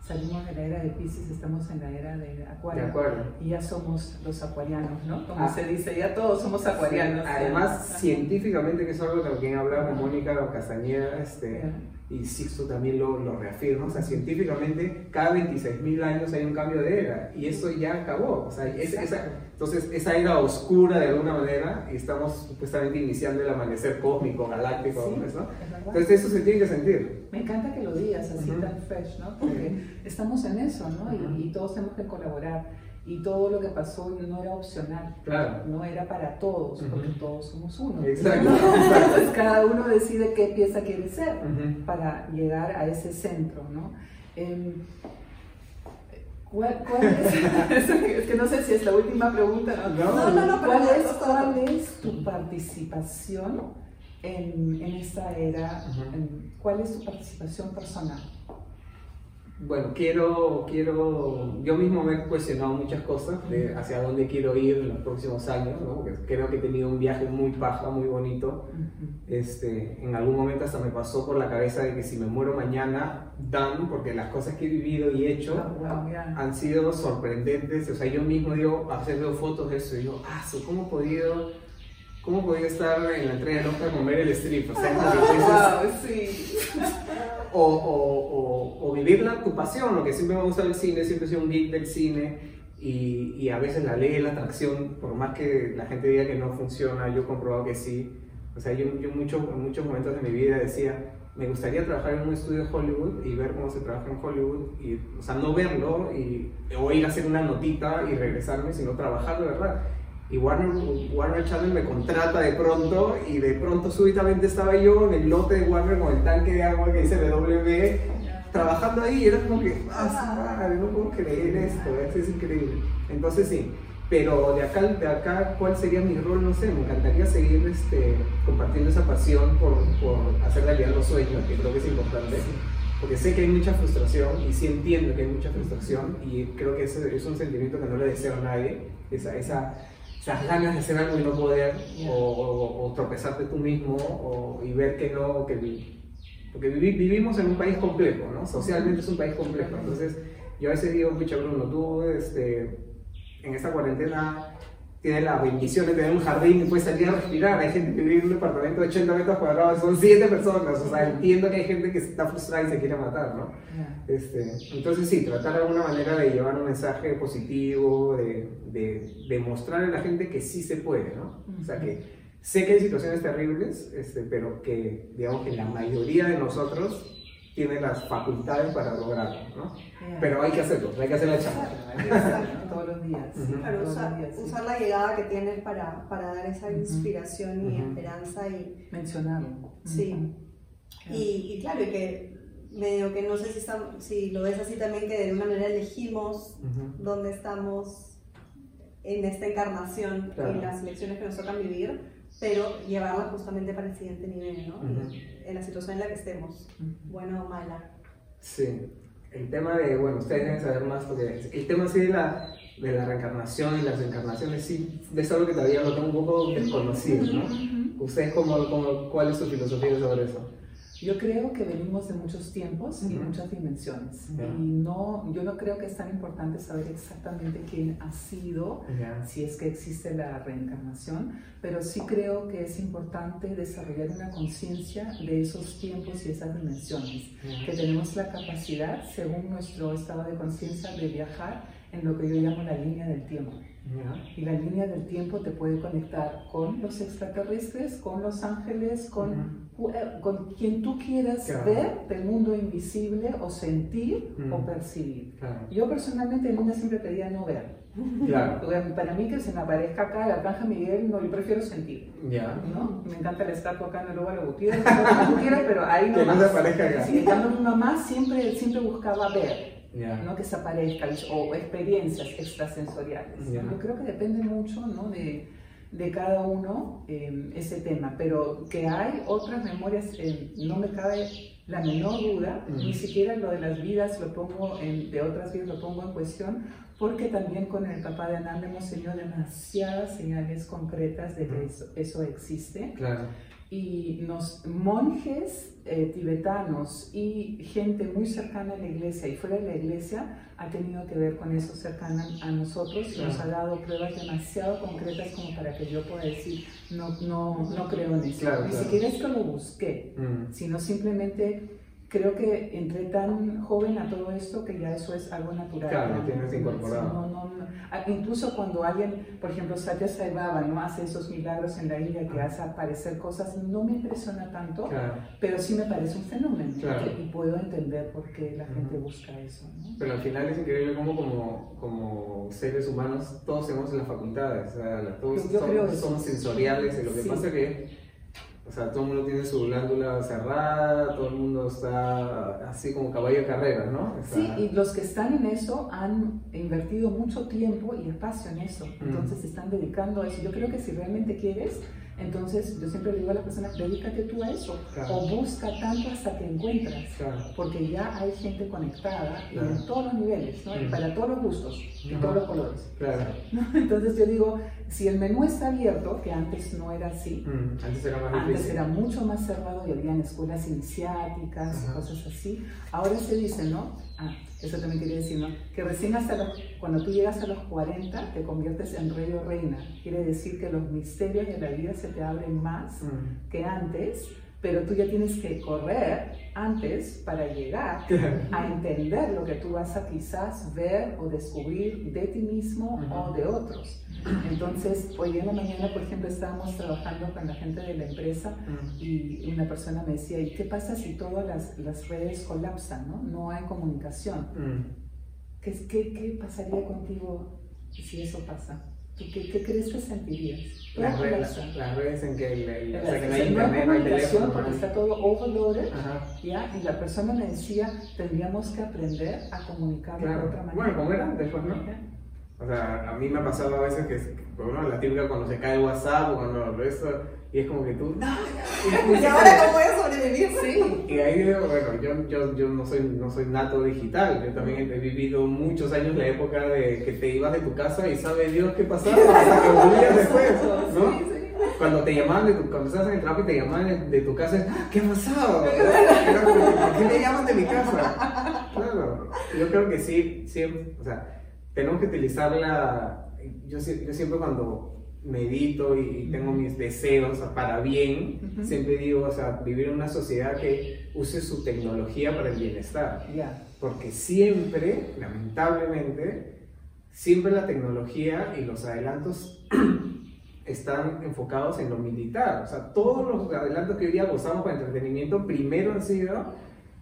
Salimos de la era de Pisces, estamos en la era de De Acuario. acuerdo. Y ya somos los acuarianos, ¿no? Como Ah. se dice, ya todos somos acuarianos. Además, Ajá. científicamente, que es algo que quien hablaba con. Mónica Castañeda, este, y Sixto también lo, lo reafirma, o sea, científicamente cada 26.000 años hay un cambio de era y eso ya acabó, o sea, es- esa, entonces esa era oscura de alguna manera y estamos supuestamente iniciando el amanecer cósmico, galáctico, Sí, ¿no? es verdad. Entonces eso se tiene que sentir. Me encanta que lo digas así Ujú. tan fresh, ¿no? Porque estamos en eso, ¿no? Y- Ujú. y, todos tenemos que colaborar. Y todo lo que pasó no era opcional. Claro. No era para todos, porque todos somos uno. Exacto. Entonces cada uno decide qué pieza quiere ser para llegar a ese centro, ¿no? Em, ¿Cuál, es, es, que no sé si es la última pregunta. No, no, no, ¿Cuál, es, ¿Cuál es tu participación en, en esta era? ¿Cuál es tu participación personal? Bueno, quiero, quiero, yo mismo me he cuestionado muchas cosas de hacia dónde quiero ir en los próximos años, ¿no? Porque creo que he tenido un viaje muy paja, muy bonito. este, en algún momento hasta me pasó por la cabeza de que si me muero mañana, dan, porque las cosas que he vivido y hecho ah, han sido sorprendentes. O sea, yo mismo digo, haciendo fotos de eso, digo, ah, ¿cómo he podido ¿Cómo podía estar en la entrega de Oscar con el strip? O, sea, sí. o, o, o, vivir la, tu pasión, lo que siempre me gusta del cine, siempre sido un geek del cine y, y, a veces la ley de la atracción, por más que la gente diga que no funciona, yo he comprobado que sí. O sea, yo, yo mucho, en muchos momentos de mi vida decía, me gustaría trabajar en un estudio de Hollywood y ver cómo se trabaja en Hollywood, y, o sea, no verlo y, o ir a hacer una notita y regresarme, sino trabajarlo, ¿verdad? Y Warner, Warner Channel me contrata de pronto y de pronto súbitamente estaba yo en el lote de Warner con el tanque de agua que dice W trabajando ahí y era como que, ah, no puedo creer esto, esto es increíble. Entonces sí, pero de acá, de acá, ¿cuál sería mi rol? No sé, me encantaría seguir este, compartiendo esa pasión por, por hacer realidad los sueños, que creo que es importante. Porque sé que hay mucha frustración y sí entiendo que hay mucha frustración y creo que ese es un sentimiento que no le deseo a nadie, esa, esa esas ganas de hacer algo y no poder, o, tropezarte tú mismo, o, y ver que no, que porque vivimos en un país complejo, ¿no? Socialmente es un país complejo. Entonces, yo a veces digo, pucha Bruno, tú este, en esta cuarentena tienes la bendición de tener un jardín y puedes salir a respirar. Hay gente que vive en un departamento de 80 metros cuadrados, son 7 personas. O sea, entiendo que hay gente que está frustrada y se quiere matar, ¿no? Este, entonces, sí, tratar de alguna manera de llevar un mensaje positivo, de, de, de mostrarle a la gente que sí se puede, ¿no? O sea, que sé que hay situaciones terribles, este, pero que, digamos, que la mayoría de nosotros tiene las facultades para lograrlo, ¿no? Pero hay que hacerlo, hay que hacer la charla. todos los días. usar, la llegada que tienes para, para dar esa inspiración y esperanza y... Mencionarlo. Sí. Y, y, claro, y que medio que no sé si, si lo ves así también, que de alguna manera elegimos dónde estamos en esta encarnación y las lecciones que nos tocan vivir pero llevarla justamente para el siguiente nivel, ¿no? En la situación en la que estemos, buena o mala. Sí, el tema de, bueno, ustedes deben saber más, porque el tema sí de la, de la reencarnación y las encarnaciones, sí, es algo que todavía lo tengo un poco desconocido, ¿no? ¿Ustedes cómo, cómo, cuál es su filosofía sobre eso? Yo creo que venimos de muchos tiempos y muchas dimensiones. Y no, yo no creo que es tan importante saber exactamente quién ha sido, si es que existe la reencarnación, pero sí creo que es importante desarrollar una conciencia de esos tiempos y esas dimensiones, que tenemos la capacidad, según nuestro estado de conciencia, de viajar en lo que yo llamo la línea del tiempo. Y la línea del tiempo te puede conectar con los extraterrestres, con los ángeles, con, eh, con quien tú quieras ver del mundo invisible o sentir o percibir. Yo personalmente en una siempre pedía no ver. Para mí que se me aparezca acá la Arcángel Miguel, no, yo prefiero sentir. ¿no? Me encanta la estatua acá en el Óvalo Gutiérrez, pero ahí no. Que no se aparezca acá. Sí, mi mamá siempre, siempre buscaba ver no que desaparezca, o experiencias extrasensoriales. Yo creo que depende mucho ¿no? de, de, cada uno em, ese tema, pero que hay otras memorias, em, no me cabe la menor duda, ni siquiera lo de las vidas lo pongo en, de otras vidas lo pongo en cuestión, porque también con el papá de Ananda hemos tenido demasiadas señales concretas de que eso, eso existe. Claro y los monjes eh, tibetanos y gente muy cercana a la iglesia y fuera de la iglesia ha tenido que ver con eso cercano a nosotros y nos ha dado pruebas demasiado concretas como para que yo pueda decir no, no, no creo en eso. Ni siquiera es que lo busqué, mm. sino simplemente creo que entré tan joven a todo esto que ya eso es algo natural. Claro, lo tienes incorporado. incluso cuando alguien, por ejemplo, Satya Sai Baba, ¿no? hace esos milagros en la India que hace aparecer cosas, no me impresiona tanto, pero sí me parece un fenómeno y puedo entender por qué la gente busca eso. Pero al final es increíble cómo como, como seres humanos todos tenemos las facultades, o sea, todos, somos, sensoriales y lo que pasa que o sea, todo el mundo tiene su glándula cerrada, todo el mundo está así como caballo de carrera, ¿no? Sí, y los que están en eso han invertido mucho tiempo y espacio en eso, entonces se están dedicando a eso. Yo creo que si realmente quieres, entonces, yo siempre digo a las personas, dedícate tú a eso, o busca tanto hasta que encuentras, porque ya hay gente conectada en todos los niveles, ¿no? para todos los gustos, y todos los colores. Entonces yo digo, si el menú está abierto, que antes no era así, antes, era, más antes era mucho más cerrado y había escuelas iniciáticas, cosas así, ahora se dice, ¿no? Ah, eso también quería decir, ¿no? Que recién hasta los, cuando tú llegas a los 40 te conviertes en rey o reina. Quiere decir que los misterios de la vida se te abren más mm. que antes, pero tú ya tienes que correr antes para llegar a entender lo que tú vas a quizás ver o descubrir de ti mismo o de otros. Entonces, hoy en la mañana, por ejemplo, estábamos trabajando con la gente de la empresa y una persona me decía, ¿y qué pasa si todas las, las redes colapsan? No, no hay comunicación. ¿Qué, qué, qué pasaría contigo si eso pasa? ¿Qué, ¿Qué, crees que sentirías? Las redes, las redes en que, el, o sea, que no hay internet, no hay teléfono. Porque está todo overloaded, ¿ya? Y la persona me decía, tendríamos que aprender a comunicar de otra manera. Bueno, como era antes, pues, ¿no? O sea, a mí me ha pasado a veces que, bueno, la típica cuando se cae el WhatsApp o cuando eso, y es como que tú, no, ¿Y, ahora cómo voy a sobrevivir? Sí. Y ahí digo, bueno, yo, yo, yo no, soy, no soy nato digital, yo también he vivido muchos años la época de que te ibas de tu casa y sabe Dios qué pasaba hasta que volvías después, ¿no? Cuando te llamaban, de tu, cuando estabas en el trabajo y te llamaban de, tu casa, ah, ¿qué ha pasado? ¿Por qué me llaman de mi casa? Claro, yo creo que sí, sí, o sea, tenemos que utilizarla, yo, yo siempre cuando medito y tengo mis deseos para bien, siempre digo, o sea, vivir en una sociedad que use su tecnología para el bienestar. Porque siempre, lamentablemente, siempre la tecnología y los adelantos están enfocados en lo militar. O sea, todos los adelantos que hoy día gozamos para entretenimiento primero han sido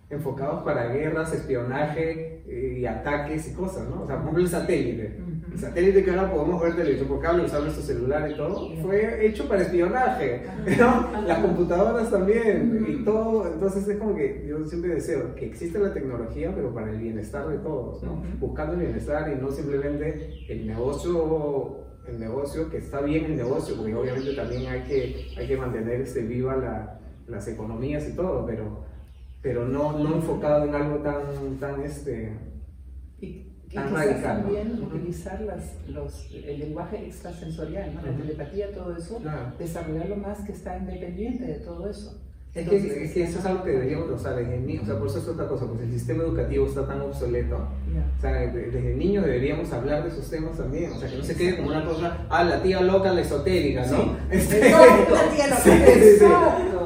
enfocados para guerras, espionaje eh, y ataques y cosas, ¿no? O sea, por ejemplo, el satélite. El satélite que ahora podemos ver televisión por cable, usar nuestro celular y todo, fue hecho para espionaje, ¿no? Las computadoras también y todo. Entonces es como que yo siempre deseo que exista la tecnología, pero para el bienestar de todos, ¿no? Buscando el bienestar y no simplemente el negocio el negocio, que está bien el negocio, porque obviamente también hay que, hay que mantener este, viva la, las economías y todo, pero pero no, no enfocado en algo tan, tan este, y, tan radical. También utilizar las, los, el lenguaje extrasensorial, ¿no? la telepatía, todo eso, desarrollarlo más que está independiente de todo eso. Es que, es que, eso es algo que deberíamos, sea, desde niños, o sea, por eso es otra cosa, pues el sistema educativo está tan obsoleto. O sea, desde niños deberíamos hablar de esos temas también, o sea, que no se quede como una cosa, ah, la tía loca, la esotérica, ¿no? Este, no, la tía loca. Sí, sí, sí.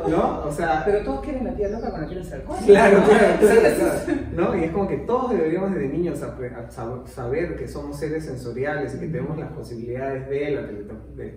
¿No? O sea, pero todos quieren la tía loca cuando quieren ser cosas. Claro, claro, claro, ¿No? Y es como que todos deberíamos desde niños saber que somos seres sensoriales y que tenemos las posibilidades de la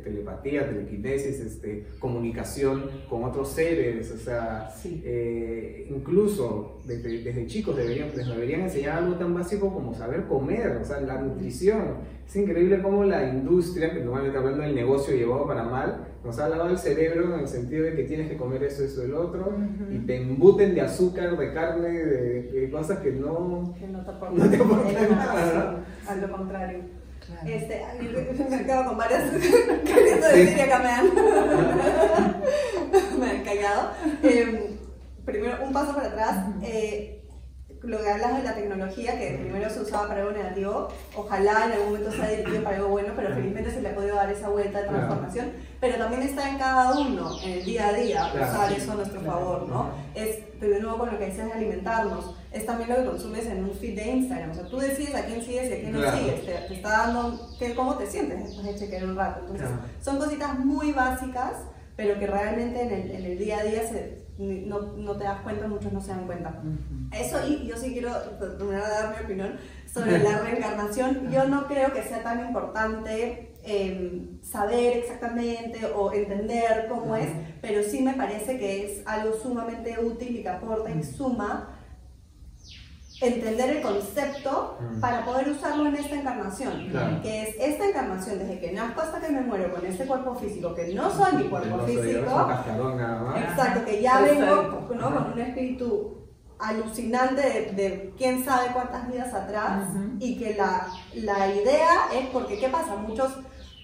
telepatía, telequinesis, este, comunicación con otros seres o sea, eh, incluso desde, desde, chicos deberían, les deberían enseñar algo tan básico como saber comer, o sea, la nutrición. Es increíble cómo la industria, que normalmente hablando del negocio llevado para mal, nos ha lavado el cerebro en el sentido de que tienes que comer eso, eso, el otro, y te embuten de azúcar, de carne, de, cosas que no, que no te aportan, nada. Al lo contrario. Claro. Este, me acabo con varias queriendo decir y acá me han, me han callado. Eh, primero, un paso para atrás. Eh, lo que hablas de la tecnología, que primero se usaba para algo negativo, ojalá en algún momento sea dirigido para algo bueno, pero felizmente se le ha podido dar esa vuelta de transformación, pero también está en cada uno, en el día a día, usar eso a nuestro favor, ¿no? Es, de nuevo con lo que de alimentarnos, es también lo que consumes en un feed de Instagram, o sea, tú decides a quién sigues y a quién no sigues, te, está dando qué, cómo te sientes después de chequear un rato, entonces son cositas muy básicas, pero que realmente en el, en el día a día se no, no, te das cuenta, muchos no se dan cuenta. Eso, y yo sí quiero terminar de dar mi opinión sobre la reencarnación. Yo no creo que sea tan importante em, saber exactamente o entender cómo es, pero sí me parece que es algo sumamente útil y que aporta y suma entender el concepto mm. para poder usarlo en esta encarnación. Que es esta encarnación, desde que nazco hasta que me muero con este cuerpo físico, que no soy mi cuerpo físico. Exacto, que ya vengo con un espíritu alucinante de, quién sabe cuántas vidas atrás y que la, la, idea es porque, ¿qué pasa? Muchos,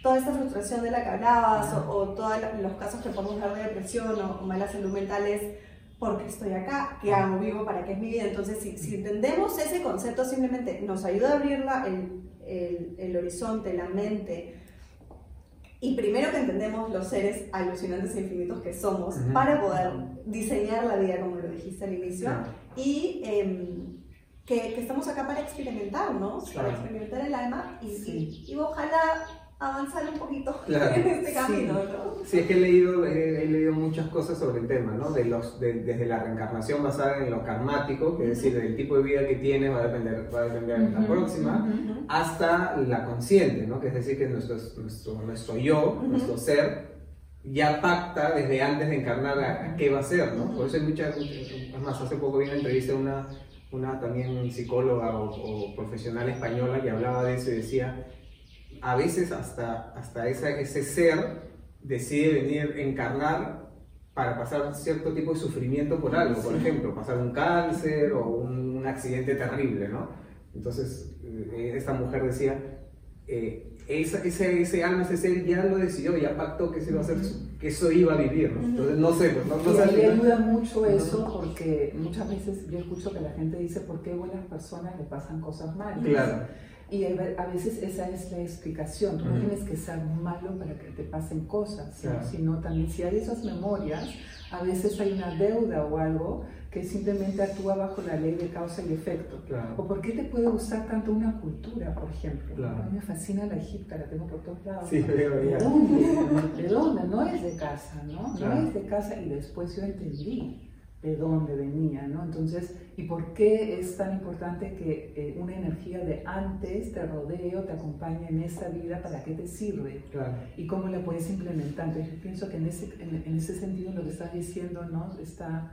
toda esta frustración de la que hablabas o, todos los casos que podemos ver de depresión o, o mala salud mental es porque estoy acá, qué hago vivo, para qué es mi vida. Entonces, si, si entendemos ese concepto, simplemente nos ayuda a abrir el, el, el, horizonte, la mente. Y primero que entendemos los seres alucinantes e infinitos que somos para poder diseñar la vida, como lo dijiste al inicio, y em, que, que, estamos acá para experimentar, ¿no? Para experimentar el alma y, y ojalá avanzar un poquito en este camino, sí. ¿no? Sí, es que he leído, he, leído muchas cosas sobre el tema, ¿no? De los, desde la reencarnación basada en lo karmático, que es decir, del tipo de vida que tienes va a depender, va a depender de la próxima, hasta la consciente, ¿no? Que es decir, que nuestro, nuestro, nuestro yo, nuestro ser, ya pacta desde antes de encarnar a, qué va a ser, ¿no? Por eso hay muchas, más, hace poco vi una entrevista a una, una también psicóloga o, o profesional española que hablaba de eso y decía a veces hasta, hasta ese ser decide venir encarnar para pasar cierto tipo de sufrimiento por algo, por ejemplo, pasar un cáncer o un, accidente terrible, ¿no? Entonces, eh, esta mujer decía, eh, ese, ese, alma, ese ser ya lo decidió, ya pactó que, se iba a hacer, que eso iba a vivir, ¿no? Entonces, no sé, pues, no, no sé. Y ayuda mucho eso porque muchas veces yo escucho que la gente dice, ¿por qué buenas personas le pasan cosas malas? Claro. Y a veces esa es la explicación. Tú no tienes que ser malo para que te pasen cosas, sino también si hay esas memorias, a veces hay una deuda o algo que simplemente actúa bajo la ley de causa y efecto. ¿O por qué te puede gustar tanto una cultura, por ejemplo? A mí me fascina la egipta, la tengo por todos lados. Sí, ¿De dónde? ¿De dónde? No es de casa, ¿no? No es de casa y después yo entendí de dónde venía, ¿no? Entonces, ¿y por qué es tan importante que eh, una energía de antes te rodee o te acompañe en esta vida? ¿Para qué te sirve? Claro. ¿Y cómo la puedes implementar? Entonces, yo pienso que en ese, en, ese sentido lo que estás diciendo, ¿no? Está,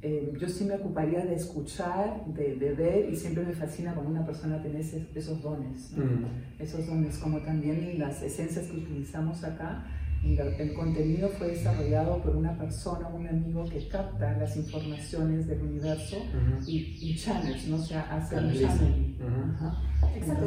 eh, yo sí me ocuparía de escuchar, de, de, ver, y siempre me fascina cuando una persona tiene esos dones, mm. esos dones, como también las esencias que utilizamos acá, el contenido fue desarrollado por una persona, un amigo que capta las informaciones del universo y, y, channels, ¿no? O sea, hace un channeling. Exacto,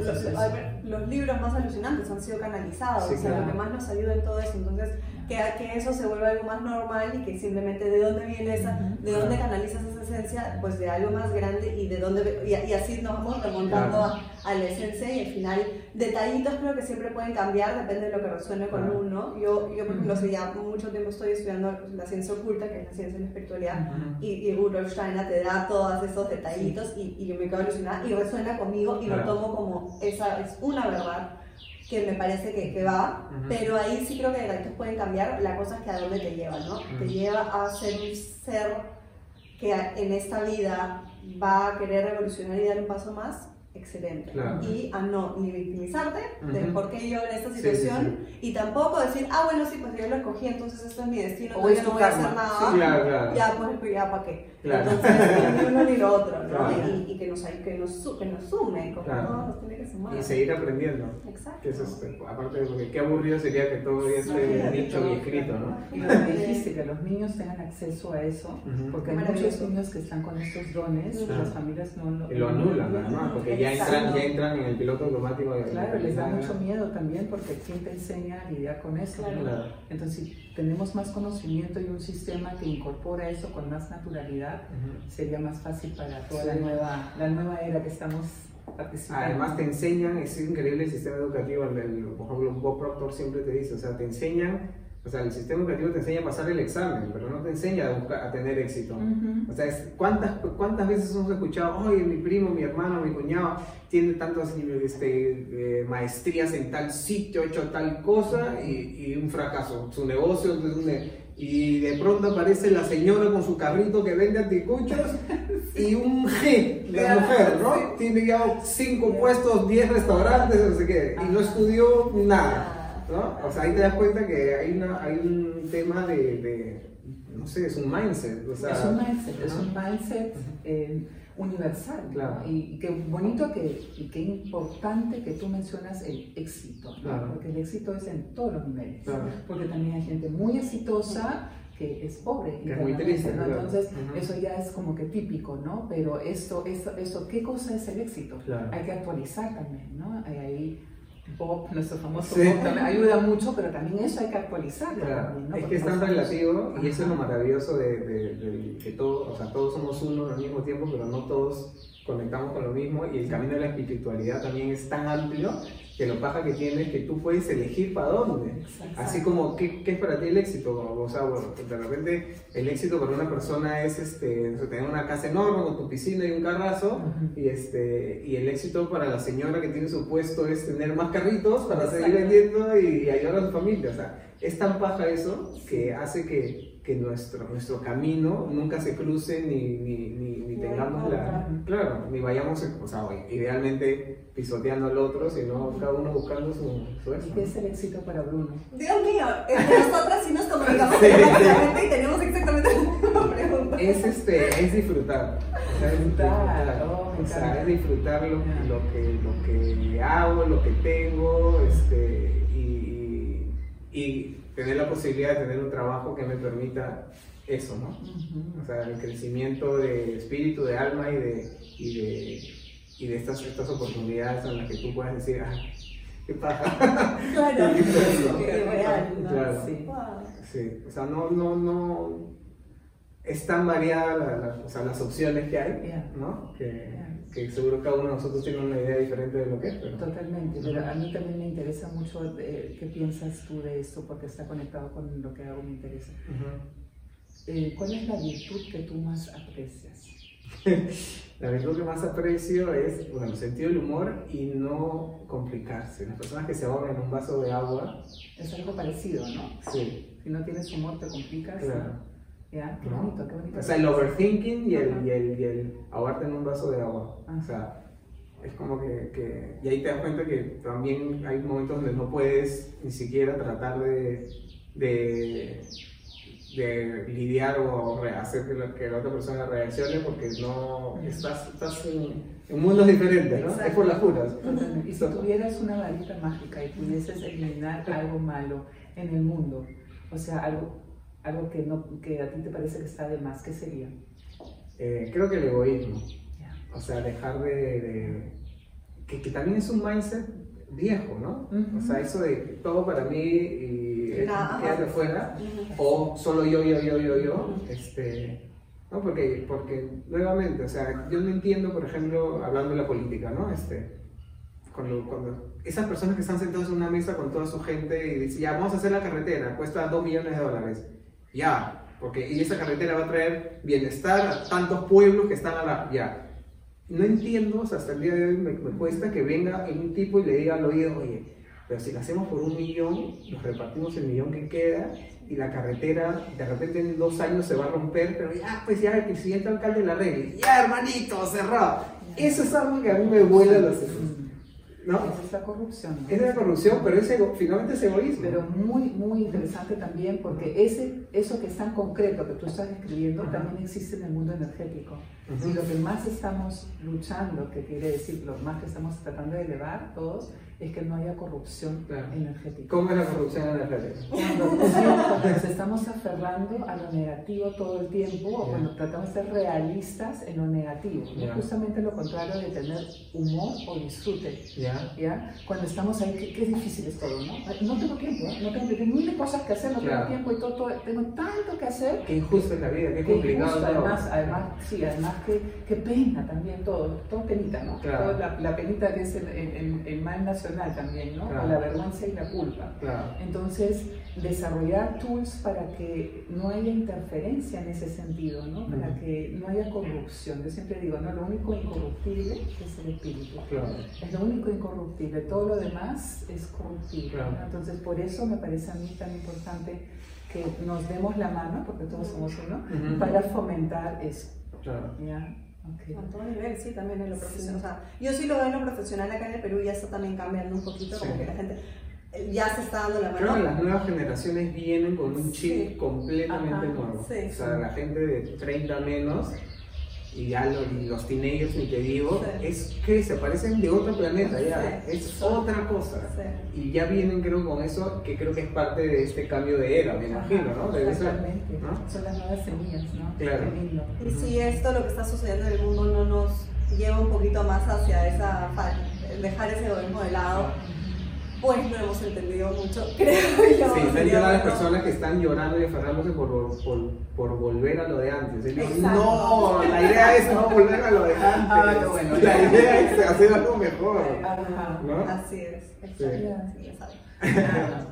los, libros más alucinantes han sido canalizados, o sea, lo que más nos ayuda en todo eso. Entonces, que, que eso se vuelva algo más normal y que simplemente de dónde viene esa, de dónde canalizas esa esencia, pues de algo más grande y de dónde, y, así nos vamos remontando a, a, la esencia y al final detallitos creo que siempre pueden cambiar, depende de lo que resuene con uno. Yo, yo por ejemplo, hace ya mucho tiempo estoy estudiando la ciencia oculta, que es la ciencia de la espiritualidad, y, y Rudolf Steiner te da todos esos detallitos y, y, yo me quedo alucinada y resuena conmigo y lo tomo como esa es una verdad que me parece que, que va, pero ahí sí creo que detallitos pueden cambiar, la cosa es que a dónde te lleva, ¿no? Te lleva a ser un ser que en esta vida va a querer revolucionar y dar un paso más, excelente. Y a no ni victimizarte de por qué yo en esta situación y tampoco decir, ah, bueno, sí, pues yo lo escogí, entonces esto es mi destino, o no voy a hacer nada. Ya, pues, pues, ya, ¿para qué? Entonces, ni uno ni lo otro, ¿no? Y, y, que, nos, que, nos, que nos sume, como no nos tiene que sumar. Y seguir aprendiendo. Exacto. Que eso es, aparte de porque qué aburrido sería que todo esté dicho y escrito, ¿no? Y lo que dijiste, que los niños tengan acceso a eso, porque hay muchos niños que están con estos dones, las familias no lo, y lo anulan, además, porque ya entran, ya entran en el piloto automático. De claro, les da mucho miedo también, porque ¿quién te enseña a lidiar con eso? Claro. Entonces, si tenemos más conocimiento y un sistema que incorpora eso con más naturalidad, sería más fácil para toda la, nueva, la nueva era que estamos participando. Además te enseñan, es increíble el sistema educativo, el, por ejemplo Bob Proctor siempre te dice, o sea, te enseñan, o sea, el sistema educativo te enseña a pasar el examen, pero no te enseña a, a tener éxito. O sea, ¿cuántas, ¿cuántas veces hemos escuchado, oye, mi primo, mi hermano, mi cuñado tiene tantas este, eh, maestrías en tal sitio, hecho tal cosa y, y un fracaso, su negocio es un y de pronto aparece la señora con su carrito que vende anticuchos y un G de mujer, ¿no? Tiene ya cinco puestos, diez restaurantes, no sé qué, y no estudió nada, ¿no? O sea, ahí te das cuenta que hay, una, hay un tema de, no sé, es un mindset. O sea, es un mindset, es un mindset eh, universal. Claro. Y, qué bonito que, y qué importante que tú mencionas el éxito, Claro. porque el éxito es en todos los niveles. Claro. Porque también hay gente muy exitosa que es pobre. Que es muy triste, ¿no? Entonces, eso ya es como que típico, ¿no? Pero esto, esto, eso, ¿qué cosa es el éxito? Claro. Hay que actualizar también, ¿no? Hay Bob, nuestro famoso Sí. Bob, también ayuda mucho, pero también eso hay que actualizarlo. Claro, también, ¿no? es que es tan relativo y eso es lo maravilloso de, de- de- que todos, o sea, todos somos uno al mismo tiempo, pero no todos conectamos con lo mismo y el camino de la espiritualidad también es tan amplio que lo paja que tiene es que tú puedes elegir para dónde. Exacto. Así como, ¿qué, qué es para ti el éxito? O sea, bueno, de repente el éxito para una persona es este, tener una casa enorme con tu piscina y un carrazo, y, este, y el éxito para la señora que tiene su puesto es tener más carritos para seguir vendiendo y, y ayudar a su familia. O sea, es tan paja eso que hace que, que nuestro, nuestro camino nunca se cruce ni, ni, ni, ni tengamos la... Claro, ni vayamos, o sea, idealmente pisoteando al otro, sino cada uno buscando su, su ¿Y qué es el éxito para Bruno? Dios mío, entre nosotras sí nos comunicamos Sí, sí. y tenemos exactamente la misma pregunta. es este es disfrutar o sea, es Disfrutar, oh, me o sea encanta. es disfrutar lo, lo que lo que hago lo que tengo este y, y, y tener la posibilidad de tener un trabajo que me permita eso no o sea el crecimiento de espíritu de alma y de y de, y de estas estas oportunidades en las que tú puedas decir ah qué paja Claro, Qué lindo. qué real, ¿no? Claro. Sí. Wow. Sí, o sea, no, no, no. Es tan variada la- la- o sea, las opciones que hay. ¿no? Que. Que seguro cada uno de nosotros tiene una idea diferente de lo que es, pero. Totalmente, pero a mí también me interesa mucho eh, qué piensas tú de esto, porque está conectado con lo que hago, me interesa. Ujú. Eh, ¿Cuál es la virtud que tú más aprecias? La virtud que más aprecio es, bueno, el sentido del humor y no complicarse. Las personas que se ahogan en un vaso de agua, Es algo parecido, ¿no? sí, Si no tienes humor, te complicas. claro. ¿Ya? Qué ¿no? bonito, qué bonito. O sea, el overthinking y el, y el, y el ahogarte en un vaso de agua. Ajá. O sea, es como que, que- Y ahí te das cuenta que también hay momentos donde no puedes ni siquiera tratar de, de, de lidiar o hacer que la, que la otra persona reaccione porque no estás, estás en, en mundos diferentes, ¿no? Es Exacto. por las puras. Y si tuvieras una varita mágica y pudieses eliminar algo malo en el mundo, o sea, algo, algo que, no, que a ti te parece que está de más, ¿qué sería? Eh, creo que el egoísmo. Ya. O sea, dejar de... de- que, que también es un mindset viejo, ¿no? Ujú. O sea, eso de todo para mí y quédate más. afuera. Ujú. O solo yo, yo, yo, yo, yo. Ujú. Este, ¿no? Porque, porque, nuevamente, o sea, yo no entiendo, por ejemplo, hablando de la política, ¿no? Este, cuando, cuando esas personas que están sentadas en una mesa con toda su gente y dicen, ya, vamos a hacer la carretera, cuesta 2 millones de dólares. Ya, porque y esa carretera va a traer bienestar a tantos pueblos que están a la... Ya. No entiendo, o sea, hasta el día de hoy me, me cuesta que venga un tipo y le diga al oído, oye, pero si la hacemos por un millón, nos repartimos el millón que queda y la carretera de repente en dos años se va a romper, pero ya, pues ya el siguiente alcalde la arregle. Ya, hermanito, cerrado. Eso es algo que a mí me vuela Mm. ¿No? Esa es la corrupción. ¿no? Es la corrupción, pero es ego- finalmente es egoísmo. Pero muy, muy interesante también porque ese, eso que es tan concreto que tú estás describiendo Ajá. también existe en el mundo energético. Ujú. Y lo que más estamos luchando, que quiere decir lo más que estamos tratando de elevar todos, es que no haya corrupción Claro. energética. ¿Cómo es la corrupción energética? Nos estamos aferrando a lo negativo todo el tiempo, o cuando tratamos de ser realistas en lo negativo, ¿no? Ya. justamente lo contrario de tener humor o disfrute. ¿Ya? ¿ya? Cuando estamos ahí, qué, qué difícil es todo, ¿no? No tengo tiempo, ¿eh? no tengo, tengo mil cosas que hacer, no tengo tiempo y todo, todo- tengo tanto que hacer. Qué injusta es la vida, qué complicado injusto, además, además, sí, además que, que pena también todo, todo penita, ¿no? Claro. Todo la, la penita que es el, el- el- el mal nacional también, ¿no? Claro. La vergüenza y la culpa. Claro. Entonces, desarrollar tools para que no haya interferencia en ese sentido, ¿no? Para Ujú. que no haya corrupción. Yo siempre digo, no, lo único incorruptible es el espíritu. Claro. Es lo único incorruptible, todo lo demás es corruptible. ¿no? Entonces, por eso me parece a mí tan importante que nos demos la mano, porque todos somos uno, Ujú. para fomentar eso. Claro. ¿ya? Ok. A todo nivel, sí, también en lo Sí. profesional. O sea, yo sí lo veo en lo profesional acá en el Perú y ya está también cambiando un poquito, como Sí. que la gente ya se está dando la mano. Creo que las nuevas generaciones vienen con un chip completamente nuevo. o sea, la gente de 30 menos y ya los, los teenagers, ni te digo, es que se parecen de otro planeta, ya, es otra cosa. Y ya vienen, creo, con eso, que creo que es parte de este cambio de era, me imagino, ¿no? Debe Exactamente, son las nuevas semillas, ¿no? Claro. Y si esto, lo que está sucediendo en el mundo, no nos lleva un poquito más hacia esa, dejar ese egoísmo de lado pues no hemos entendido mucho, creo yo. Sí, están llorando las personas que están llorando y aferrándose por, por, por volver a lo de antes. no, la idea es no volver a lo de antes. Ah, bueno. La idea es hacer algo mejor. ¿no? Así es, sí. ya sabes.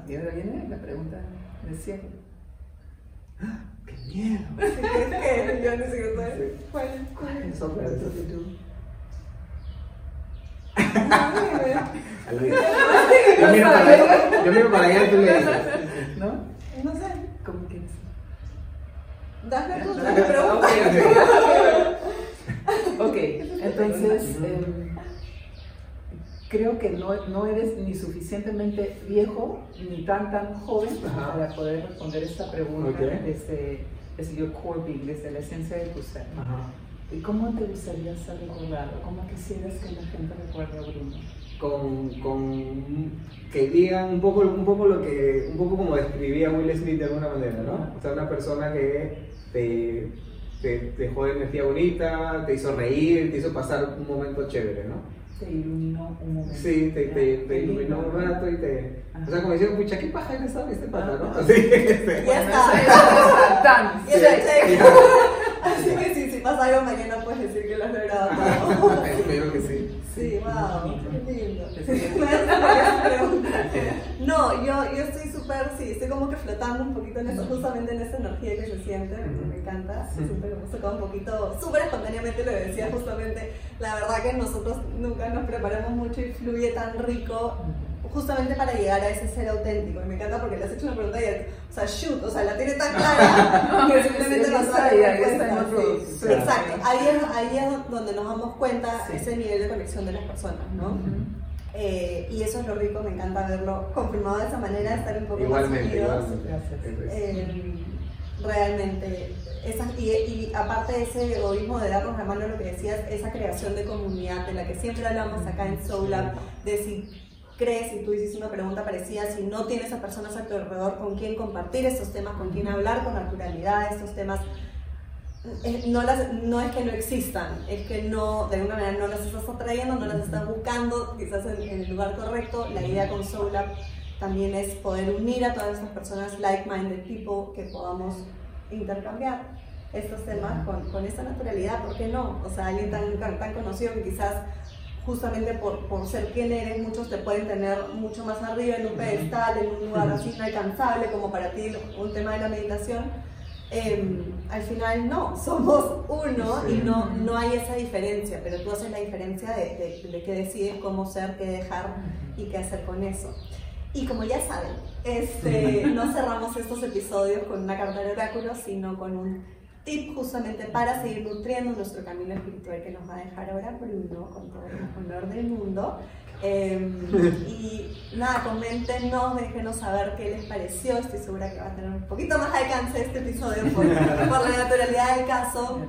y ahora viene la pregunta del cielo. ¡Qué miedo! ¿Qué? Yo no sé qué ¿Cuál? ¿Cuál? Eso, eso, yo, miro para allá, yo miro para allá y tú le dices. ¿No? No sé. ¿Cómo quieres? Dame tu pregunta. Ok, entonces eh, creo que no, no, eres ni suficientemente viejo ni tan tan joven para poder responder esta pregunta desde, desde your core being, desde la esencia de tu ser. Ajá. ¿Y cómo te gustaría ser recordado? ¿Cómo quisieras que la gente recuerde a Bruno? Con, con, que digan un poco, un poco lo que, un poco como describía Will Smith de alguna manera, ¿no? O sea, una persona que te, te dejó de energía bonita, te hizo reír, te hizo pasar un momento chévere, ¿no? Te iluminó un momento. Sí, te, te, te iluminó un rato y te... O sea, como decían, pucha, qué paja eres, ¿sabes? Este pata, ¿no? Así, este, ya está. Ya está. Así que si pasa algo mañana puedes decir que lo has logrado todo. Espero que sí. Sí, wow, qué lindo. No, yo, yo estoy súper, sí, estoy como que flotando un poquito en eso, justamente en esa energía que se siente, me encanta. Siempre me gusta un poquito, súper espontáneamente lo decía justamente. La verdad que nosotros nunca nos preparamos mucho y fluye tan rico justamente para llegar a ese ser auténtico. Y me encanta porque le has hecho una pregunta y, o sea, shoot, o sea, la tiene tan clara que simplemente nos da Exacto, ahí es, ahí es donde nos damos cuenta ese nivel de conexión de las personas, ¿no? Eh, y eso es lo rico, me encanta verlo confirmado de esa manera, estar un poco igualmente, más Igualmente, eh, realmente, y, y, aparte de ese egoísmo de darnos la mano, lo que decías, esa creación de comunidad de la que siempre hablamos acá en Soul Lab, de si crees, y tú hiciste una pregunta parecida, si no tienes a personas a tu alrededor con quien compartir estos temas, con quien hablar con naturalidad estos temas, eh, no, las, no es que no existan, es que no, de alguna manera no las estás atrayendo, no las estás buscando, quizás en, el lugar correcto. La idea con Soul también es poder unir a todas estas personas, like-minded people, que podamos intercambiar estos temas con, con esta naturalidad, ¿por qué no? O sea, alguien tan, tan conocido que quizás justamente por, por, ser quien eres, muchos te pueden tener mucho más arriba en un pedestal, en un lugar así inalcanzable como para ti un tema de la meditación. Em, al final no, somos uno y no, no hay esa diferencia, pero tú haces la diferencia de, de, de qué decides, cómo ser, qué dejar y qué hacer con eso. Y como ya saben, este, no cerramos estos episodios con una carta de oráculo, sino con un tip justamente para seguir nutriendo nuestro camino espiritual que nos va a dejar ahora Bruno con todo el honor del mundo. Em, y nada, coméntenos, déjenos saber qué les pareció. Estoy segura que va a tener un poquito más alcance este episodio por, por la naturalidad del caso.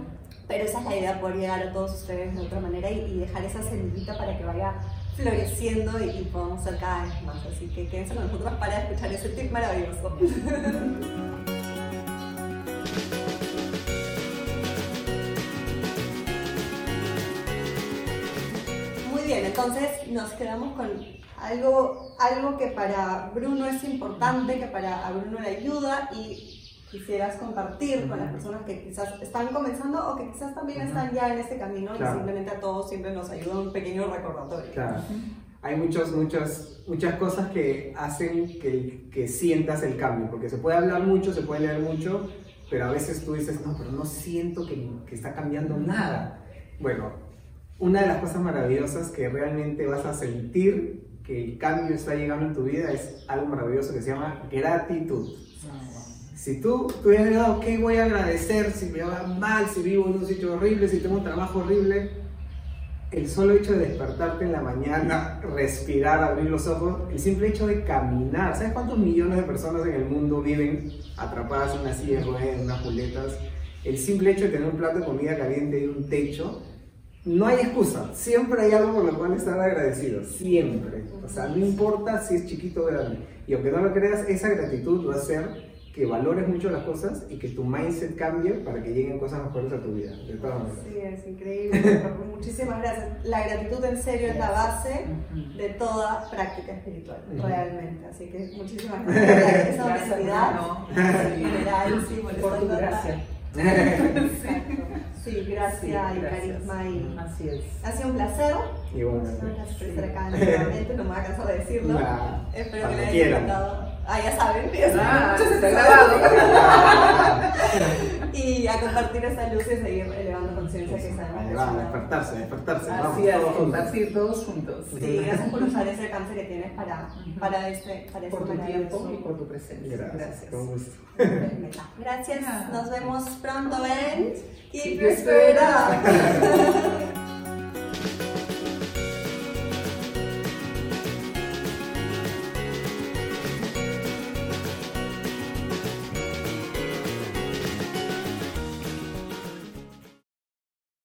Pero esa es la idea, poder llegar a todos ustedes de otra manera y, dejar esa semillita para que vaya floreciendo y, y, podamos ser cada vez más. Así que quédense con nosotros para escuchar ese tip maravilloso. entonces nos quedamos con algo, algo que para Bruno es importante, que para a Bruno le ayuda y quisieras compartir con las personas que quizás están comenzando o que quizás también están ya en este camino y simplemente a todos siempre nos ayuda un pequeño recordatorio. Claro. Hay muchas, muchas, muchas cosas que hacen que, que sientas el cambio, porque se puede hablar mucho, se puede leer mucho, pero a veces tú dices, no, pero no siento que, que está cambiando nada. Bueno, una de las cosas maravillosas que realmente vas a sentir que el cambio está llegando en tu vida es algo maravilloso que se llama gratitud. Si tú, hubieras llegado, ok, voy a agradecer si me va mal, si vivo en un sitio horrible, si tengo un trabajo horrible, el solo hecho de despertarte en la mañana, respirar, abrir los ojos, el simple hecho de caminar. ¿Sabes cuántos millones de personas en el mundo viven atrapadas en una silla de ruedas, en unas muletas? El simple hecho de tener un plato de comida caliente y un techo, no hay excusa. Siempre hay algo por lo cual estar agradecidos. Siempre. O sea, no importa si es chiquito o grande. Y aunque no lo creas, esa gratitud va a ser que valores mucho las cosas y que tu mindset cambie para que lleguen cosas mejores a tu vida, de todas maneras. Sí, es increíble. Muchísimas gracias. La gratitud en serio es la base de toda práctica espiritual, realmente. Así que muchísimas gracias por esa honestidad sí, por tu gracia. Sí, gracia y carisma y así es. Ha sido un placer. Bueno, gracias por estar acá nuevamente, no me voy a cansar de decirlo. Espero que les haya encantado. Ah, ya saben, ya saben. Ah, está grabado. y a compartir esa luz y seguir elevando conciencia que está despertarse, despertarse. Así es, compartir todos juntos. Sí, gracias por usar ese alcance que tienes para, para este para Por tu tiempo y por tu presencia. Gracias. gracias. Con gusto. Gracias. Nos vemos pronto en Keep Your Spirit Up.